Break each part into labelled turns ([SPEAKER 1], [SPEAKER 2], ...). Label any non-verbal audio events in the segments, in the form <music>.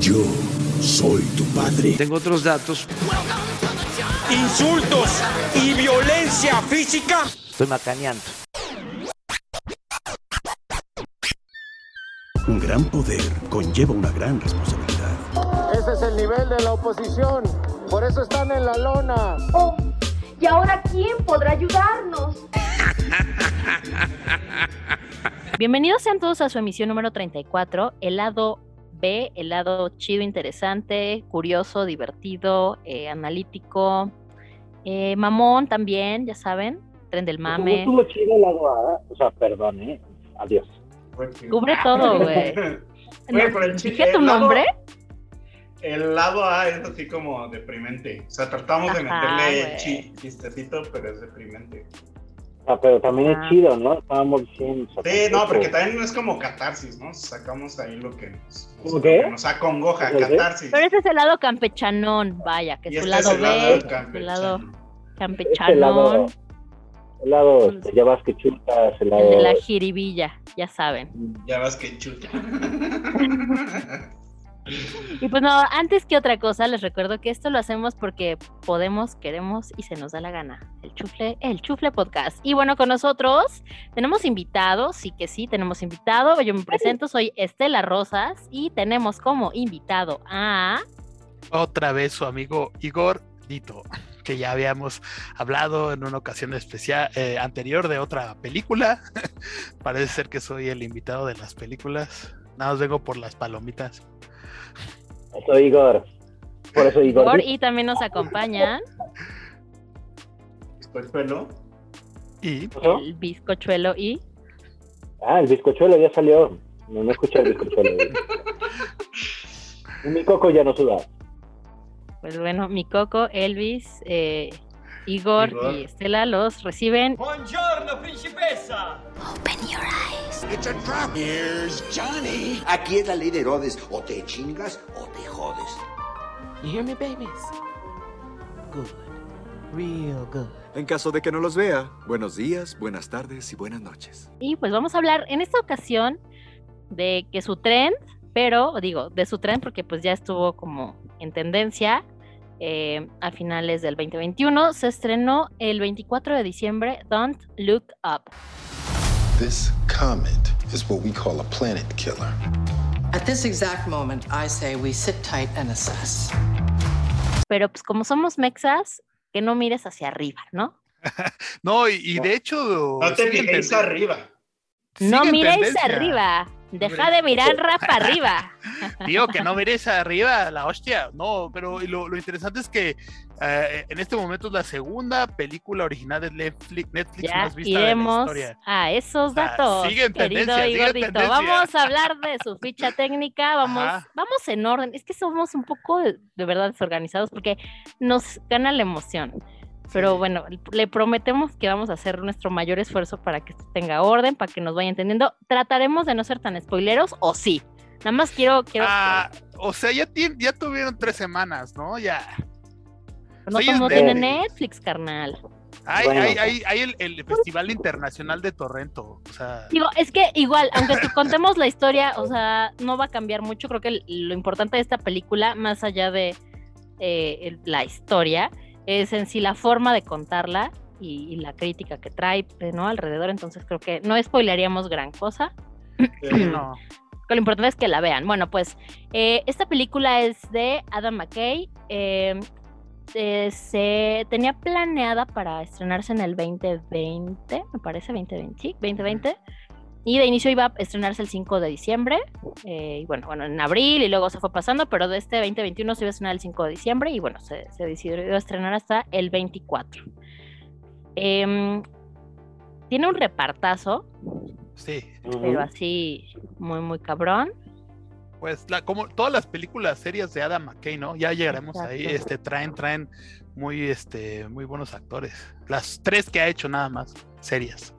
[SPEAKER 1] Yo soy tu padre.
[SPEAKER 2] Tengo otros datos.
[SPEAKER 3] Insultos y violencia física.
[SPEAKER 2] Estoy macaneando.
[SPEAKER 1] Un gran poder conlleva una gran responsabilidad.
[SPEAKER 4] Ese es el nivel de la oposición. Por eso están en la lona.
[SPEAKER 5] Oh, ¿y ahora quién podrá ayudarnos? <laughs>
[SPEAKER 6] Bienvenidos sean todos a su emisión número 34, el lado El lado chido, interesante, curioso, divertido, eh, analítico, eh, mamón también, ya saben, tren del mame.
[SPEAKER 7] Estuvo chido el lado A, o sea, perdón, ¿eh? Adiós.
[SPEAKER 6] Cubre todo, <laughs> güey. ¿Dije tu nombre?
[SPEAKER 8] El lado A es así como deprimente. O sea, tratamos de meterle chistecito, pero es deprimente.
[SPEAKER 7] Ah, pero también
[SPEAKER 6] Ah.
[SPEAKER 7] es chido, ¿no? Estábamos diciendo.
[SPEAKER 8] Sí, no, porque también es como catarsis, ¿no? Sacamos ahí lo que nos, nos,
[SPEAKER 7] ¿Cómo qué?
[SPEAKER 8] lo que nos acongoja, catarsis.
[SPEAKER 6] Pero ese es el lado campechanón, vaya, que
[SPEAKER 8] Y
[SPEAKER 6] es su
[SPEAKER 8] este es
[SPEAKER 6] lado
[SPEAKER 8] el lado
[SPEAKER 6] B, su
[SPEAKER 8] campechano.
[SPEAKER 6] lado
[SPEAKER 7] Este
[SPEAKER 6] campechanón,
[SPEAKER 7] lado, el lado, este, ya vas que chutas, el lado...
[SPEAKER 6] el de la jiribilla, ya saben.
[SPEAKER 8] Ya vas que chuta. <laughs>
[SPEAKER 6] Y pues no, antes que otra cosa, les recuerdo que esto lo hacemos porque podemos, queremos y se nos da la gana. El chufle, el chufle podcast. Y bueno, con nosotros tenemos invitados, sí que sí, tenemos invitado. Yo me presento, soy Estela Rosas y tenemos como invitado a.
[SPEAKER 9] otra vez su amigo Igor Dito, que ya habíamos hablado en una ocasión especial eh, anterior de otra película. <laughs> Parece ser que soy el invitado de las películas. Nada más vengo por las palomitas.
[SPEAKER 7] Soy Igor. Por eso Igor.
[SPEAKER 6] Igor, y también nos acompañan
[SPEAKER 8] pelo.
[SPEAKER 9] Y
[SPEAKER 6] el bizcochuelo y.
[SPEAKER 7] Ah, el bizcochuelo ya salió. No, no escuché el bizcochuelo. <laughs> mi coco ya no suda.
[SPEAKER 6] Pues bueno, mi coco, Elvis, eh, Igor,
[SPEAKER 8] Igor.
[SPEAKER 6] y Estela los reciben.
[SPEAKER 3] Buongiorno, principessa.
[SPEAKER 10] Aquí es la ley de Herodes. O te chingas o te jodes.
[SPEAKER 2] You hear me, babies? Good. Real good.
[SPEAKER 11] En caso de que no los vea, buenos días, buenas tardes y buenas noches.
[SPEAKER 6] Y pues vamos a hablar en esta ocasión de que su trend, pero digo, de su trend porque pues ya estuvo como en tendencia eh, a finales del 2021, se estrenó el 24 de diciembre Don't Look Up.
[SPEAKER 12] This comet is what we call a planet killer.
[SPEAKER 13] At this exact moment, I say we sit tight and assess.
[SPEAKER 6] Pero pues como somos mexas, que no mires hacia arriba, ¿no? <laughs>
[SPEAKER 9] no, y, y de hecho.
[SPEAKER 8] No te
[SPEAKER 9] ten-
[SPEAKER 8] arriba.
[SPEAKER 6] No miréis arriba, deja de mirar para arriba. <laughs>
[SPEAKER 9] Tío, que no mires arriba, la hostia. No, pero lo, lo interesante es que eh, en este momento es la segunda película original de Netflix, Netflix
[SPEAKER 6] Ya
[SPEAKER 9] más vista de la
[SPEAKER 6] iremos
[SPEAKER 9] historia.
[SPEAKER 6] a esos
[SPEAKER 9] sea,
[SPEAKER 6] datos, querido
[SPEAKER 9] tendencia, sigue en
[SPEAKER 6] Igordito.
[SPEAKER 9] tendencia.
[SPEAKER 6] Vamos a hablar de su ficha técnica, vamos,
[SPEAKER 9] Ajá.
[SPEAKER 6] vamos en orden. Es que somos un poco de, de verdad desorganizados porque nos gana la emoción. Pero
[SPEAKER 9] Sí.
[SPEAKER 6] bueno, le prometemos que vamos a hacer nuestro mayor esfuerzo para que esto tenga orden, para que nos vaya entendiendo. Trataremos de no ser tan spoileros, o sí. Nada más quiero, quiero
[SPEAKER 9] Ah, o sea, ya, ya tuvieron tres semanas, ¿no? Ya.
[SPEAKER 6] no
[SPEAKER 9] soy
[SPEAKER 6] tiene Netflix, carnal.
[SPEAKER 9] Hay,
[SPEAKER 7] Bueno.
[SPEAKER 9] hay, hay, hay el, el Festival Internacional de Torrento. O sea,
[SPEAKER 6] Digo, es que igual, aunque te contemos la historia, o sea, no va a cambiar mucho. Creo que lo importante de esta película, más allá de eh, la historia, es en sí la forma de contarla y, y la crítica que trae ¿no? alrededor. Entonces creo que no spoilearíamos gran cosa. <clears throat>
[SPEAKER 9] no.
[SPEAKER 6] Lo importante es que la vean. Bueno, pues eh, esta película es de Adam McKay. eh, eh, se tenía planeada para estrenarse en el 2020, me parece, 2020, sí, 2020. Y de inicio iba a estrenarse el 5 de diciembre. eh, y bueno, bueno, en abril y luego se fue pasando, pero de este 2021 se iba a estrenar el 5 de diciembre y bueno, se, se decidió estrenar hasta el 24. Em, tiene un repartazo,
[SPEAKER 9] Sí.
[SPEAKER 6] pero así muy, muy cabrón.
[SPEAKER 9] Pues la, como todas las películas serias de Adam McKay, ¿no? Ya llegaremos ahí. Este, traen, traen muy, este, muy buenos actores. Las tres que ha hecho nada más, serias.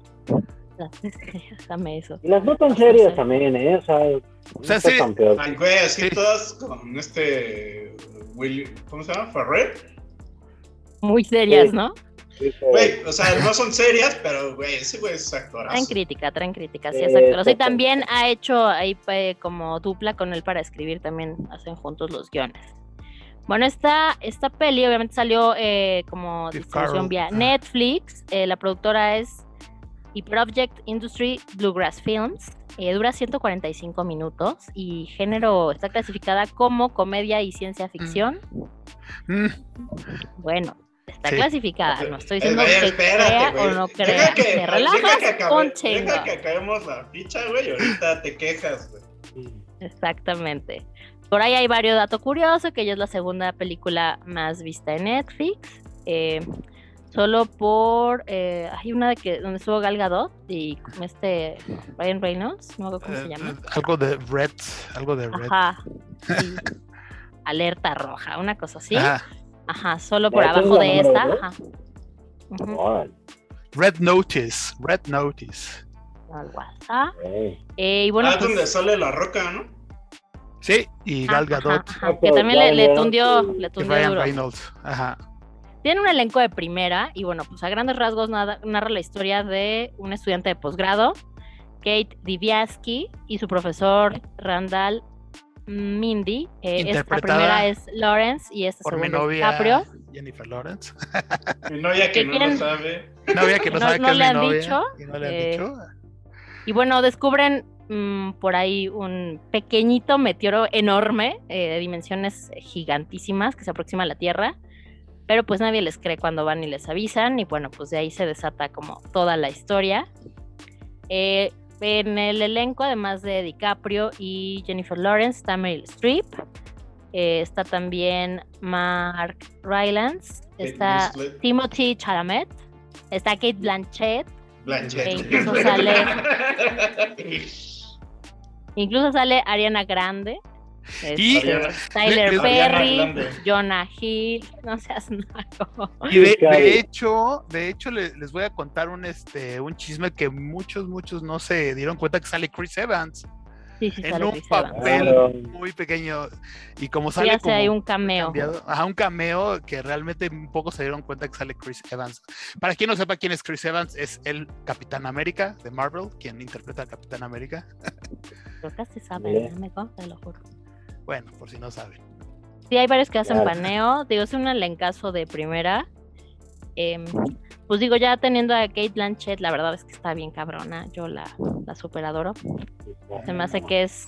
[SPEAKER 6] Las- <laughs> Dame eso.
[SPEAKER 7] Y las no tan serias también, ¿eh? O sea,
[SPEAKER 9] O sea, sí.
[SPEAKER 8] Ay, güey, así
[SPEAKER 9] Sí.
[SPEAKER 8] todas con este. Will, ¿Cómo se llama? Ferrer.
[SPEAKER 6] Muy serias,
[SPEAKER 7] Sí.
[SPEAKER 6] ¿no?
[SPEAKER 8] Güey, o sea, no son serias, pero, güey, ese güey es actorazo.
[SPEAKER 6] Traen crítica, traen crítica, sí, es actor. Y también ha hecho ahí eh, como dupla con él para escribir, también hacen juntos los guiones. Bueno, esta, esta peli obviamente salió eh, como distribución vía. Netflix. eh, la productora es Hyper Object Industry Bluegrass Films. eh, dura 145 minutos y género está clasificada como comedia y ciencia ficción.
[SPEAKER 9] Mm,
[SPEAKER 6] Bueno, está
[SPEAKER 9] Sí.
[SPEAKER 6] clasificada. No estoy diciendo que
[SPEAKER 8] espérate,
[SPEAKER 6] crea
[SPEAKER 8] güey.
[SPEAKER 6] o no crea.
[SPEAKER 8] que-
[SPEAKER 6] Te relajas
[SPEAKER 8] que acabe-
[SPEAKER 6] un
[SPEAKER 8] Deja que acabemos la ficha, güey, y ahorita te quejas, güey.
[SPEAKER 6] Exactamente. Por ahí hay varios datos curiosos, que ella es la segunda película más vista en Netflix. eh, solo por... eh, hay una de que donde estuvo Gal Gadot y este Ryan Reynolds, no me acuerdo cómo se
[SPEAKER 9] eh,
[SPEAKER 6] llama.
[SPEAKER 9] eh, algo de Red, algo de Red.
[SPEAKER 6] Ajá. sí. <laughs> Alerta roja, una cosa así.
[SPEAKER 9] Ajá.
[SPEAKER 6] Ajá, solo por
[SPEAKER 7] ¿Esa es
[SPEAKER 6] abajo de esta. Ajá.
[SPEAKER 9] Red Notice, Red Notice.
[SPEAKER 6] algo así.
[SPEAKER 7] eh.
[SPEAKER 6] Eh, y bueno,
[SPEAKER 8] ah, es
[SPEAKER 6] pues,
[SPEAKER 8] donde sale la roca, ¿no?
[SPEAKER 9] Sí, y Gal Gadot
[SPEAKER 6] ajá, que también le, le tundió, le
[SPEAKER 9] y
[SPEAKER 6] tundió
[SPEAKER 9] Ryan
[SPEAKER 6] duro.
[SPEAKER 9] Reynolds. Ajá.
[SPEAKER 6] Tiene un elenco de primera y bueno, pues a grandes rasgos nada- narra la historia de un estudiante de posgrado, Kate Diviaski, y su profesor Randall Mindy. Eh, esta
[SPEAKER 9] Interpretada
[SPEAKER 6] primera es Lawrence y esta
[SPEAKER 9] Por mi
[SPEAKER 6] segunda es
[SPEAKER 9] novia
[SPEAKER 6] DiCaprio.
[SPEAKER 9] Jennifer Lawrence. <laughs>
[SPEAKER 8] Mi novia que
[SPEAKER 6] ¿Qué
[SPEAKER 8] no lo sabe.
[SPEAKER 9] Novia que no,
[SPEAKER 6] No-
[SPEAKER 9] sabe
[SPEAKER 6] no
[SPEAKER 9] que es
[SPEAKER 6] le
[SPEAKER 9] mi
[SPEAKER 6] han
[SPEAKER 9] novia.
[SPEAKER 6] dicho,
[SPEAKER 9] y no le han
[SPEAKER 6] eh,
[SPEAKER 9] dicho.
[SPEAKER 6] Y bueno, descubren mm, por ahí un pequeñito meteoro enorme, eh, de dimensiones gigantísimas, que se aproxima a la Tierra. Pero pues nadie les cree cuando van y les avisan. Y bueno, pues de ahí se desata como toda la historia. Eh, en el elenco, además de DiCaprio y Jennifer Lawrence, está Meryl Streep. eh, está también Mark Rylance.
[SPEAKER 8] Kate
[SPEAKER 6] Está
[SPEAKER 8] Winslet.
[SPEAKER 6] Timothy Chalamet. Está Kate Blanchett.
[SPEAKER 8] Blanchett.
[SPEAKER 6] Que incluso sale- <laughs> Incluso sale Ariana Grande.
[SPEAKER 9] Y-
[SPEAKER 6] este, Tyler Perry. Jonah Hill, no seas naco.
[SPEAKER 9] Y de, hecho, de hecho le- les voy a contar un este un chisme que muchos, muchos no se dieron cuenta que sale Chris Evans
[SPEAKER 6] Sí, sí,
[SPEAKER 9] en
[SPEAKER 6] sale
[SPEAKER 9] un
[SPEAKER 6] Chris
[SPEAKER 9] papel muy pequeño. Y como sale
[SPEAKER 6] hace
[SPEAKER 9] como
[SPEAKER 6] ahí un cameo.
[SPEAKER 9] cambiado, ajá, un cameo que realmente pocos se dieron cuenta que sale Chris Evans. Para quien no sepa quién es Chris Evans, es el Capitán América de Marvel, quien interpreta al Capitán América.
[SPEAKER 6] Creo que se sabe, no me consta, lo juro.
[SPEAKER 9] Bueno, por si no saben.
[SPEAKER 6] Sí, hay varios que hacen
[SPEAKER 7] Claro.
[SPEAKER 6] paneo. Digo, es un elencazo de primera. Em, pues digo, ya teniendo a Kate Blanchett, la verdad es que está bien cabrona. Yo la, la super adoro. Se me hace que es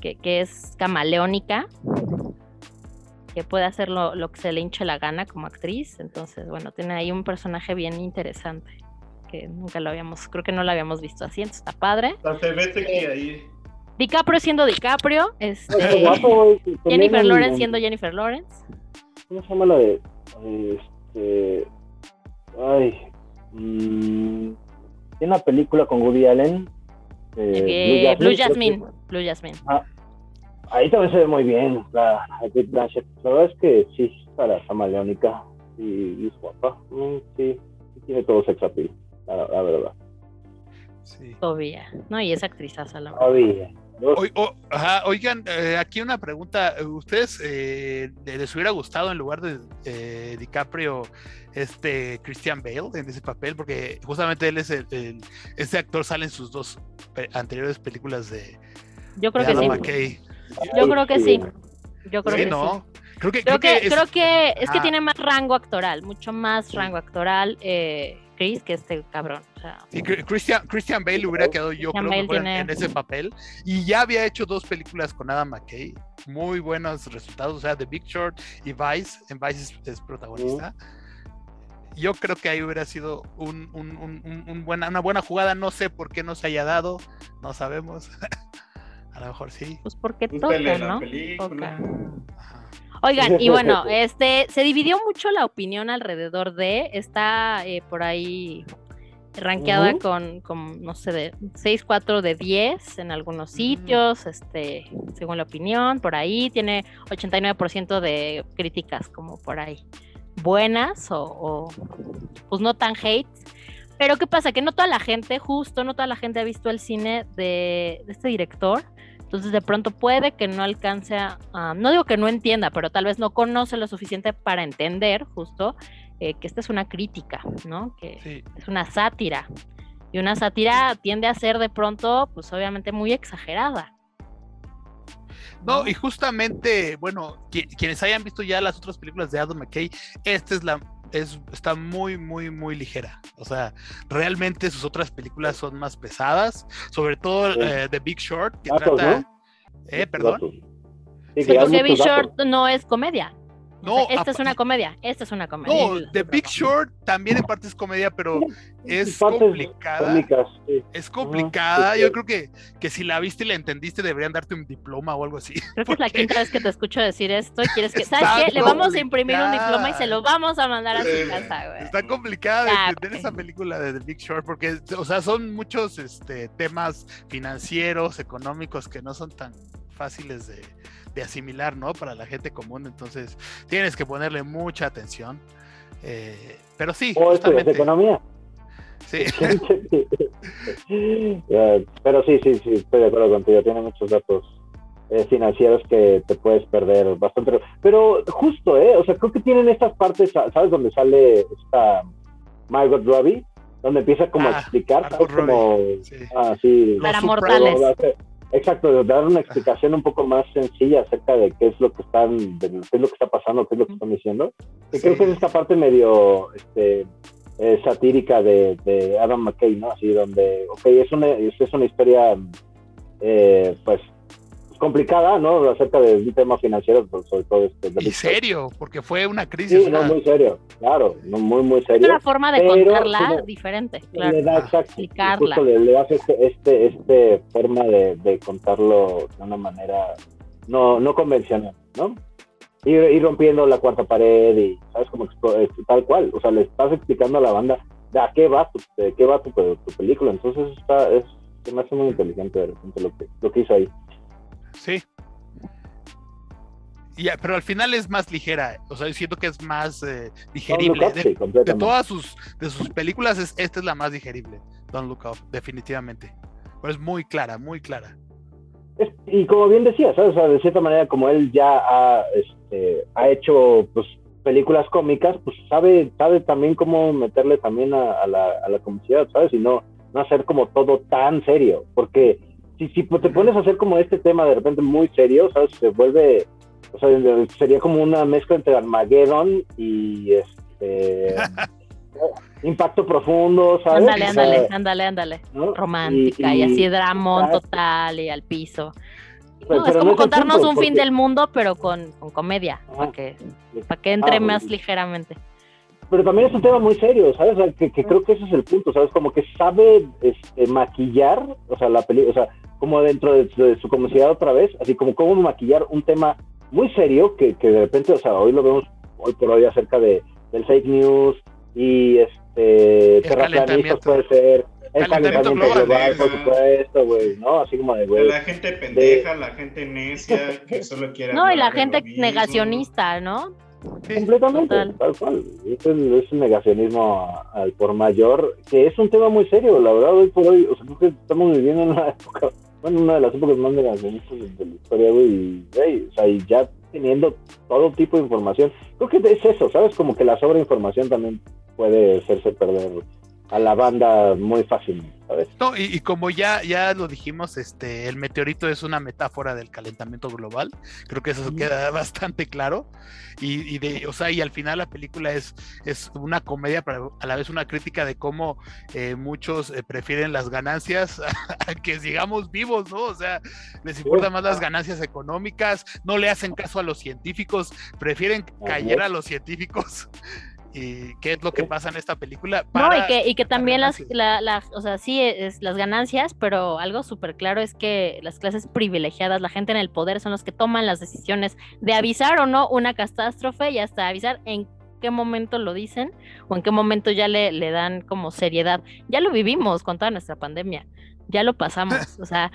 [SPEAKER 6] que, que es camaleónica, que puede hacer lo, lo que se le hinche la gana como actriz. Entonces, bueno, tiene ahí un personaje bien interesante que nunca lo habíamos, creo que no lo habíamos visto así, entonces está padre.
[SPEAKER 8] O sea, se vete que ahí.
[SPEAKER 6] DiCaprio siendo DiCaprio, este,
[SPEAKER 7] guapo,
[SPEAKER 6] Jennifer
[SPEAKER 7] en-
[SPEAKER 6] Lawrence
[SPEAKER 7] en-
[SPEAKER 6] siendo Jennifer Lawrence.
[SPEAKER 7] ¿Cómo se llama la de. Este. Ay. mm, tiene una película con Woody Allen. eh,
[SPEAKER 6] Eh, Blue
[SPEAKER 7] creo que-
[SPEAKER 6] Jasmine, Blue Jasmine.
[SPEAKER 7] Ahí también se ve muy bien la la. La verdad es que sí, para camaleónica. Y, y es guapa. Mm, sí, sí tiene todo sex appeal, la, la verdad.
[SPEAKER 9] Sí.
[SPEAKER 6] Obvia, ¿no? Y es actrizaza, la verdad.
[SPEAKER 9] Ajá, oigan, eh, aquí una pregunta. ¿Ustedes eh, les hubiera gustado en lugar de eh, DiCaprio este Christian Bale en ese papel? Porque justamente él es el, el- este actor sale en sus dos pe- anteriores películas de,
[SPEAKER 6] Yo creo
[SPEAKER 9] de
[SPEAKER 6] que
[SPEAKER 9] Adam
[SPEAKER 6] sí.
[SPEAKER 9] McKay.
[SPEAKER 6] Yo creo que sí. Yo creo
[SPEAKER 9] Sí,
[SPEAKER 6] que
[SPEAKER 9] ¿no?
[SPEAKER 6] sí.
[SPEAKER 9] Creo que,
[SPEAKER 6] Creo que,
[SPEAKER 9] es-
[SPEAKER 6] creo que es que tiene más rango actoral, mucho más rango actoral eh, Chris que este cabrón. O sea,
[SPEAKER 9] Sí, Christian, Christian Bale hubiera quedado yo
[SPEAKER 6] Christian
[SPEAKER 9] creo mejor en-
[SPEAKER 6] tiene-
[SPEAKER 9] en ese papel y ya había hecho dos películas con Adam McKay, muy buenos resultados, o sea, The Big Short y Vice, en Vice es, es protagonista. Yo creo que ahí hubiera sido un, un- un- un- un buena, una buena jugada, no sé por qué no se haya dado, no sabemos. <laughs> A lo mejor sí.
[SPEAKER 6] pues porque toca,
[SPEAKER 8] la
[SPEAKER 6] ¿no?
[SPEAKER 8] película.
[SPEAKER 6] Toca. Oigan, y <laughs> bueno, este se dividió mucho la opinión alrededor de, está eh, por ahí rankeada
[SPEAKER 7] Ujú.
[SPEAKER 6] con, con, no sé, de 6, 4 de 10 en algunos sitios, este, según la opinión, por ahí tiene 89% de críticas como por ahí buenas o, o, pues no tan hate. Pero ¿qué pasa? Que no toda la gente, justo, no toda la gente ha visto el cine de, de este director. Entonces de pronto puede que no alcance a, no digo que no entienda, pero tal vez no conoce lo suficiente para entender justo eh, que esta es una crítica, ¿no? Que es una sátira. Y una sátira tiende a ser de pronto, pues obviamente muy exagerada.
[SPEAKER 9] No, y justamente, bueno, quienes hayan visto ya las otras películas de Adam McKay, esta es la es, está muy, muy, muy ligera. O sea, realmente sus otras películas son más pesadas, sobre todo eh, The Big Short, que trata... Eh, perdón.
[SPEAKER 6] Sí, porque Big Short no es comedia. No, esta es una comedia, esta es una comedia.
[SPEAKER 9] No, The Big Short también en parte es comedia, pero es complicada. Es complicada. Yo creo que, que si la viste y la entendiste, deberían darte un diploma o algo así.
[SPEAKER 6] Creo que es <laughs> la quinta vez que te escucho decir esto y quieres que, ¿sabes qué? Le vamos a imprimir un diploma y se lo vamos a mandar a su casa, güey.
[SPEAKER 9] Está complicada de entender esa película de The Big Short porque, o sea, son muchos este, temas financieros, económicos que no son tan fáciles de, de asimilar, ¿no? Para la gente común, entonces tienes que ponerle mucha atención. Eh, pero sí.
[SPEAKER 7] O justamente... economía.
[SPEAKER 9] Sí. <laughs>
[SPEAKER 7] pero sí, sí, sí, estoy de acuerdo contigo. Tiene muchos datos eh, financieros que te puedes perder bastante. Pero justo, ¿eh? O sea, creo que tienen estas partes, ¿sabes? Donde sale esta Margot Robbie, donde empieza como a ah, explicar, Como, ah, sí.
[SPEAKER 6] Para mortales.
[SPEAKER 7] Exacto, dar una explicación un poco más sencilla acerca de qué es lo que están, qué es lo que está pasando, qué es lo que están diciendo. Y creo que es esta parte medio este, eh, satírica de, de, Adam McKay, ¿no? Así donde, ok, es una, es, una historia, eh, pues, complicada, ¿no? Acerca de un tema financiero, pues, sobre todo este.
[SPEAKER 9] Y serio, porque fue una crisis.
[SPEAKER 7] Sí, no, muy serio, claro, muy, muy serio.
[SPEAKER 6] Es una forma de contarla diferente, claro.
[SPEAKER 7] Le da, explicarla. le, le das este, este, este forma de, de, contarlo de una manera no, no convencional, ¿no? Ir, rompiendo la cuarta pared y, ¿sabes? Como tal cual, o sea, le estás explicando a la banda de a qué va tu, de qué va tu, tu película, entonces está, es, se me hace muy inteligente de repente lo que, lo que hizo ahí.
[SPEAKER 9] Sí. pero al final es más ligera, o sea, siento que es más eh, digerible. de, todas sus, de sus películas, es, esta es la más digerible, Don't Look Up, definitivamente. Pero es muy clara, muy clara.
[SPEAKER 7] y como bien decía, ¿sabes? de cierta manera, como él ya ha, este, ha hecho pues, películas cómicas, pues sabe, sabe también cómo meterle también a, la, a la comicidad, ¿sabes? Y no, no hacer como todo tan serio, porque si, si te pones a hacer como este tema de repente muy serio, ¿sabes? Se vuelve, o sea, sería como una mezcla entre Armageddon y este... <laughs> impacto profundo, ¿sabes?
[SPEAKER 6] Ándale, ándale, ándale, ándale. Romántica y, así dramón total y al piso. no, es como contarnos un fin del mundo, pero con, con comedia, para que, para que entre ah, más ligeramente
[SPEAKER 7] pero también es un tema muy serio, ¿sabes? que, creo que ese es el punto, ¿sabes? Como que sabe este, maquillar, o sea, la película, o sea, como dentro de, su comunidad otra vez, así como cómo maquillar un tema muy serio que, que de repente, o sea, hoy lo vemos hoy por hoy acerca de, del fake news y este terraplanistas puede ser el calentamiento global, por supuesto, güey, ¿no? Así como de, güey.
[SPEAKER 8] La gente pendeja, la gente necia, que solo quiere.
[SPEAKER 6] No, y la gente negacionista, ¿no?
[SPEAKER 7] Completamente, tal cual. Es, es un negacionismo al por mayor, que es un tema muy serio, la verdad, hoy por hoy, o sea, creo que estamos viviendo en una época, bueno, una de las épocas más negacionistas de, la historia, güey, y, o sea, y ya teniendo todo tipo de información, creo que es eso, ¿sabes? Como que la sobreinformación también puede hacerse perder a la banda muy fácil, ¿sabes?
[SPEAKER 9] No, y, como ya, ya lo dijimos, este, el meteorito es una metáfora del calentamiento global. Creo que eso queda <laughs> bastante claro. Y, de, o sea, y al final la película es, es una comedia, pero a la vez una crítica de cómo eh, muchos eh, prefieren las ganancias <laughs> a, que sigamos vivos, ¿no? O sea, les importan más las ganancias económicas, no le hacen caso a los científicos, prefieren callar a los científicos <laughs> y qué es lo que pasa en esta película.
[SPEAKER 6] no, y que, y que también las, o sea, sí, es las ganancias, pero algo súper claro es que las clases privilegiadas, la gente en el poder, son los que toman las decisiones de avisar o no una catástrofe y hasta avisar en qué momento lo dicen o en qué momento ya le, le dan como seriedad. Ya lo vivimos con toda nuestra pandemia ya lo pasamos, <laughs> o sea,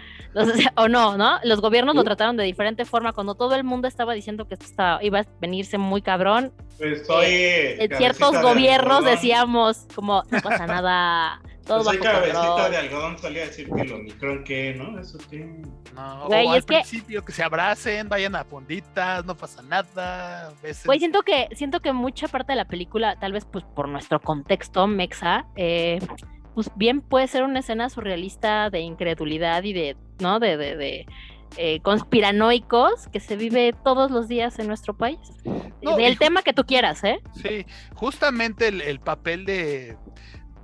[SPEAKER 6] o no, ¿no? Los gobiernos lo trataron de diferente forma cuando todo el mundo estaba diciendo que esto estaba, iba a venirse muy cabrón.
[SPEAKER 8] Pues soy
[SPEAKER 6] eh, en ciertos gobiernos decíamos como no pasa nada, Todo
[SPEAKER 8] Pues hay
[SPEAKER 6] bajo
[SPEAKER 8] cabecita
[SPEAKER 6] control.
[SPEAKER 8] de algodón salía a decir que el Omicron qué, ¿no? Eso qué.
[SPEAKER 9] No,
[SPEAKER 6] Güey,
[SPEAKER 9] o al
[SPEAKER 6] es que-
[SPEAKER 9] principio que se abracen, vayan a fonditas, no pasa nada. beses.
[SPEAKER 6] Güey, siento que, siento que mucha parte de la película, tal vez pues por nuestro contexto mexa, eh, pues bien puede ser una escena surrealista de incredulidad y de, ¿no? De, de, de, eh, conspiranoicos que se vive todos los días en nuestro país.
[SPEAKER 9] No,
[SPEAKER 6] Del tema que tú quieras, ¿eh?
[SPEAKER 9] Sí, justamente el, el papel de.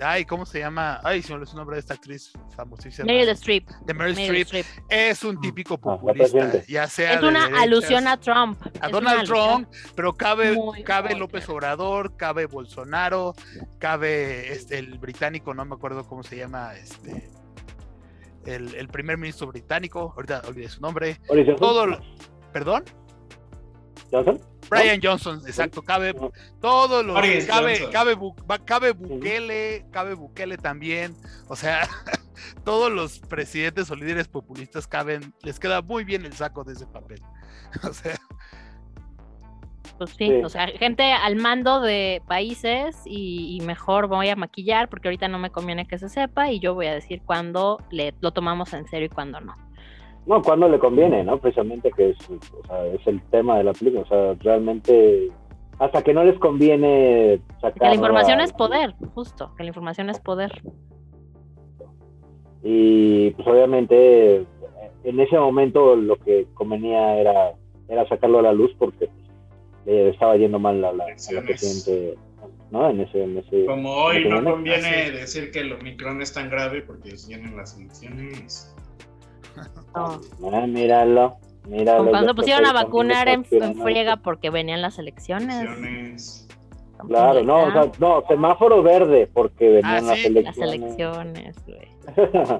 [SPEAKER 9] Ay, ¿cómo se llama? Ay, se me olvidó su nombre de esta actriz famosísima.
[SPEAKER 6] Meryl Streep.
[SPEAKER 9] De Meryl
[SPEAKER 6] Meryl
[SPEAKER 9] Streep.
[SPEAKER 6] Streep.
[SPEAKER 9] Es un típico
[SPEAKER 7] la
[SPEAKER 9] populista, ya sea.
[SPEAKER 6] Es
[SPEAKER 9] de
[SPEAKER 6] una
[SPEAKER 9] derechas,
[SPEAKER 6] alusión a Trump.
[SPEAKER 9] a
[SPEAKER 6] es
[SPEAKER 9] Donald. Trump, pero cabe,
[SPEAKER 6] Muy
[SPEAKER 9] cabe. López Obrador, cabe Bolsonaro, cabe este, el británico, no me acuerdo cómo se llama, este, el, el primer ministro británico, ahorita olvidé su nombre, todo, lo- perdón,
[SPEAKER 7] ¿Johnson?
[SPEAKER 9] Brian Johnson, exacto, cabe todos los,
[SPEAKER 8] Boris
[SPEAKER 9] cabe,
[SPEAKER 8] Johnson.
[SPEAKER 9] cabe, Bu- va- cabe Bukele, cabe Bukele también, o sea, <laughs> todos los presidentes o líderes populistas caben, les queda muy bien el saco de ese papel, <laughs> o sea,
[SPEAKER 6] Pues sí,
[SPEAKER 7] Sí.
[SPEAKER 6] o sea, gente al mando de países y, y mejor voy a maquillar porque ahorita no me conviene que se sepa y yo voy a decir cuándo le, lo tomamos en serio y cuándo no.
[SPEAKER 7] No, cuando le conviene, ¿no? Precisamente que es, o sea, es el tema de la película. O sea, realmente, hasta que no les conviene sacar.
[SPEAKER 6] Que la información es poder, justo, que la información es poder.
[SPEAKER 7] Y pues obviamente en ese momento lo que convenía era, era sacarlo a la luz porque le estaba yendo mal a la, a la presidente, ¿no? En ese, en ese,
[SPEAKER 8] Como hoy
[SPEAKER 7] en ese
[SPEAKER 8] no conviene decir que el Omicron es tan grave porque vienen las elecciones.
[SPEAKER 6] No.
[SPEAKER 7] Ah, míralo, míralo.
[SPEAKER 6] Cuando pusieron a vacunar en, en friega porque venían las elecciones.
[SPEAKER 8] elecciones.
[SPEAKER 7] Claro, no, o sea, no, semáforo verde porque venían
[SPEAKER 9] Ah,
[SPEAKER 7] las
[SPEAKER 9] sí.
[SPEAKER 6] Las
[SPEAKER 7] elecciones.
[SPEAKER 6] elecciones, güey. <laughs>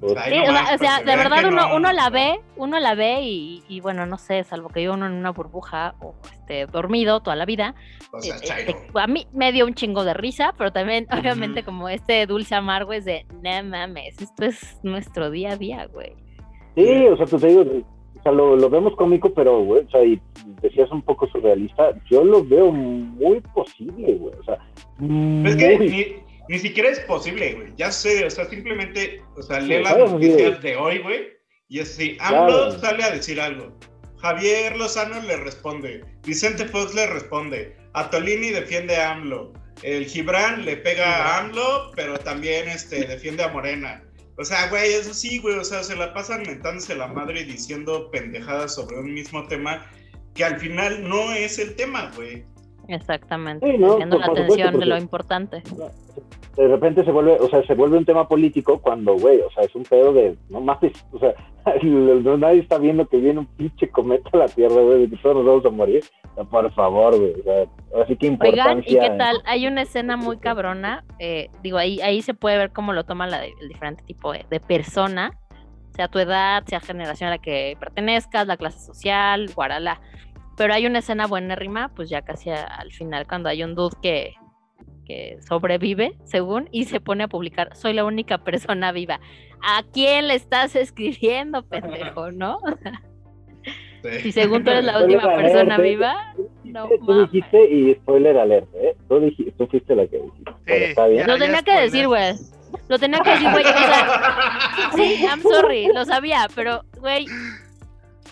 [SPEAKER 7] Pues,
[SPEAKER 6] Sí,
[SPEAKER 8] no
[SPEAKER 6] o sea,
[SPEAKER 8] más,
[SPEAKER 6] o sea,
[SPEAKER 8] que
[SPEAKER 6] de verdad
[SPEAKER 8] que
[SPEAKER 6] uno,
[SPEAKER 8] no.
[SPEAKER 6] uno la ve, uno la ve y, y bueno, no sé, salvo que yo uno en una burbuja o este dormido toda la vida,
[SPEAKER 8] O sea,
[SPEAKER 6] eh, eh, a mí me dio un chingo de risa, pero también obviamente como este dulce amargo es de, no mames, esto es nuestro día a día, güey.
[SPEAKER 7] Sí, o sea, pues te digo, o sea, lo, lo vemos cómico, pero, güey, o sea, y decías un poco surrealista, yo lo veo muy posible, güey, o sea,
[SPEAKER 8] Es que
[SPEAKER 7] muy-
[SPEAKER 8] ni siquiera es posible, güey. Ya sé, o sea, simplemente, o sea,
[SPEAKER 7] Sí,
[SPEAKER 8] lee las noticias de hoy, güey. Y es así,
[SPEAKER 7] Claro.
[SPEAKER 8] AMLO sale a decir algo. Javier Lozano le responde. Vicente Fox le responde. Atolini defiende a AMLO. El Gibran le pega a AMLO, pero también este, defiende a Morena. O sea, güey, eso sí, güey. O sea, se la pasan mentándose la madre y diciendo pendejadas sobre un mismo tema que al final no es el tema, güey.
[SPEAKER 6] Exactamente,
[SPEAKER 7] Sí, no, por-
[SPEAKER 6] la atención de lo importante.
[SPEAKER 7] de repente se vuelve, o sea, se vuelve un tema político cuando, güey, o sea, es un pedo de, no mames, o sea, <laughs> nadie está viendo que viene un pinche cometa a la Tierra, güey, que todos nos vamos a morir. Por favor, güey, o sea, así que
[SPEAKER 6] Oigan, ¿y
[SPEAKER 7] importancia.
[SPEAKER 6] qué tal? Hay una escena muy cabrona, eh, digo, ahí, ahí se puede ver cómo lo toma la el diferente tipo de, de persona, sea tu edad, sea generación a la que pertenezcas, la clase social, guarala. Pero hay una escena buenérrima, pues ya casi a- al final, cuando hay un dude que, que sobrevive, según, y se pone a publicar, soy la única persona viva. ¿A quién le estás escribiendo, <laughs> pendejo, no? Si según tú eres la última persona
[SPEAKER 7] ¿eh?
[SPEAKER 6] viva, no
[SPEAKER 7] Tú
[SPEAKER 6] mames.
[SPEAKER 7] dijiste, y spoiler alert, ¿eh? Tú, dijiste, tú fuiste la que dijiste. pero está bien.
[SPEAKER 6] Lo tenía que decir, güey. Lo tenía que decir, güey. O sea, <laughs> sí, I'm sorry, lo sabía, pero, güey,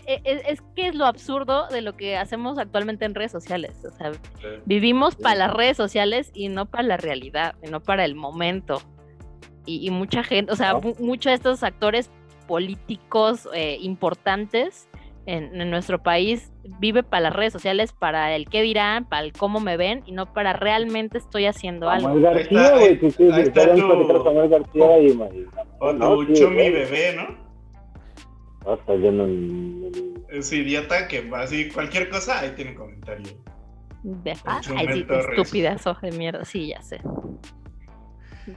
[SPEAKER 6] e- e- es, que es lo absurdo de lo que hacemos actualmente en redes sociales. O sea, vivimos para las redes sociales y no para la realidad, y no para el momento. Y, y mucha gente, o sea, mu- muchos de estos actores políticos eh, importantes en, en nuestro país vive para las redes sociales, para el qué dirán, para el cómo me ven y no para realmente estoy haciendo algo.
[SPEAKER 7] Samuel García, güey, que sí,
[SPEAKER 8] ahí está tu-
[SPEAKER 7] Samuel García y,
[SPEAKER 8] O
[SPEAKER 7] no,
[SPEAKER 8] tu
[SPEAKER 7] sí,
[SPEAKER 8] Chumi bebé, ¿no?
[SPEAKER 7] Lleno el-
[SPEAKER 8] Ese idiota que va así, cualquier cosa, ahí tiene comentario.
[SPEAKER 6] Ve-
[SPEAKER 8] Chumel
[SPEAKER 6] Ay, sí, estupidazo de mierda, sí, ya sé.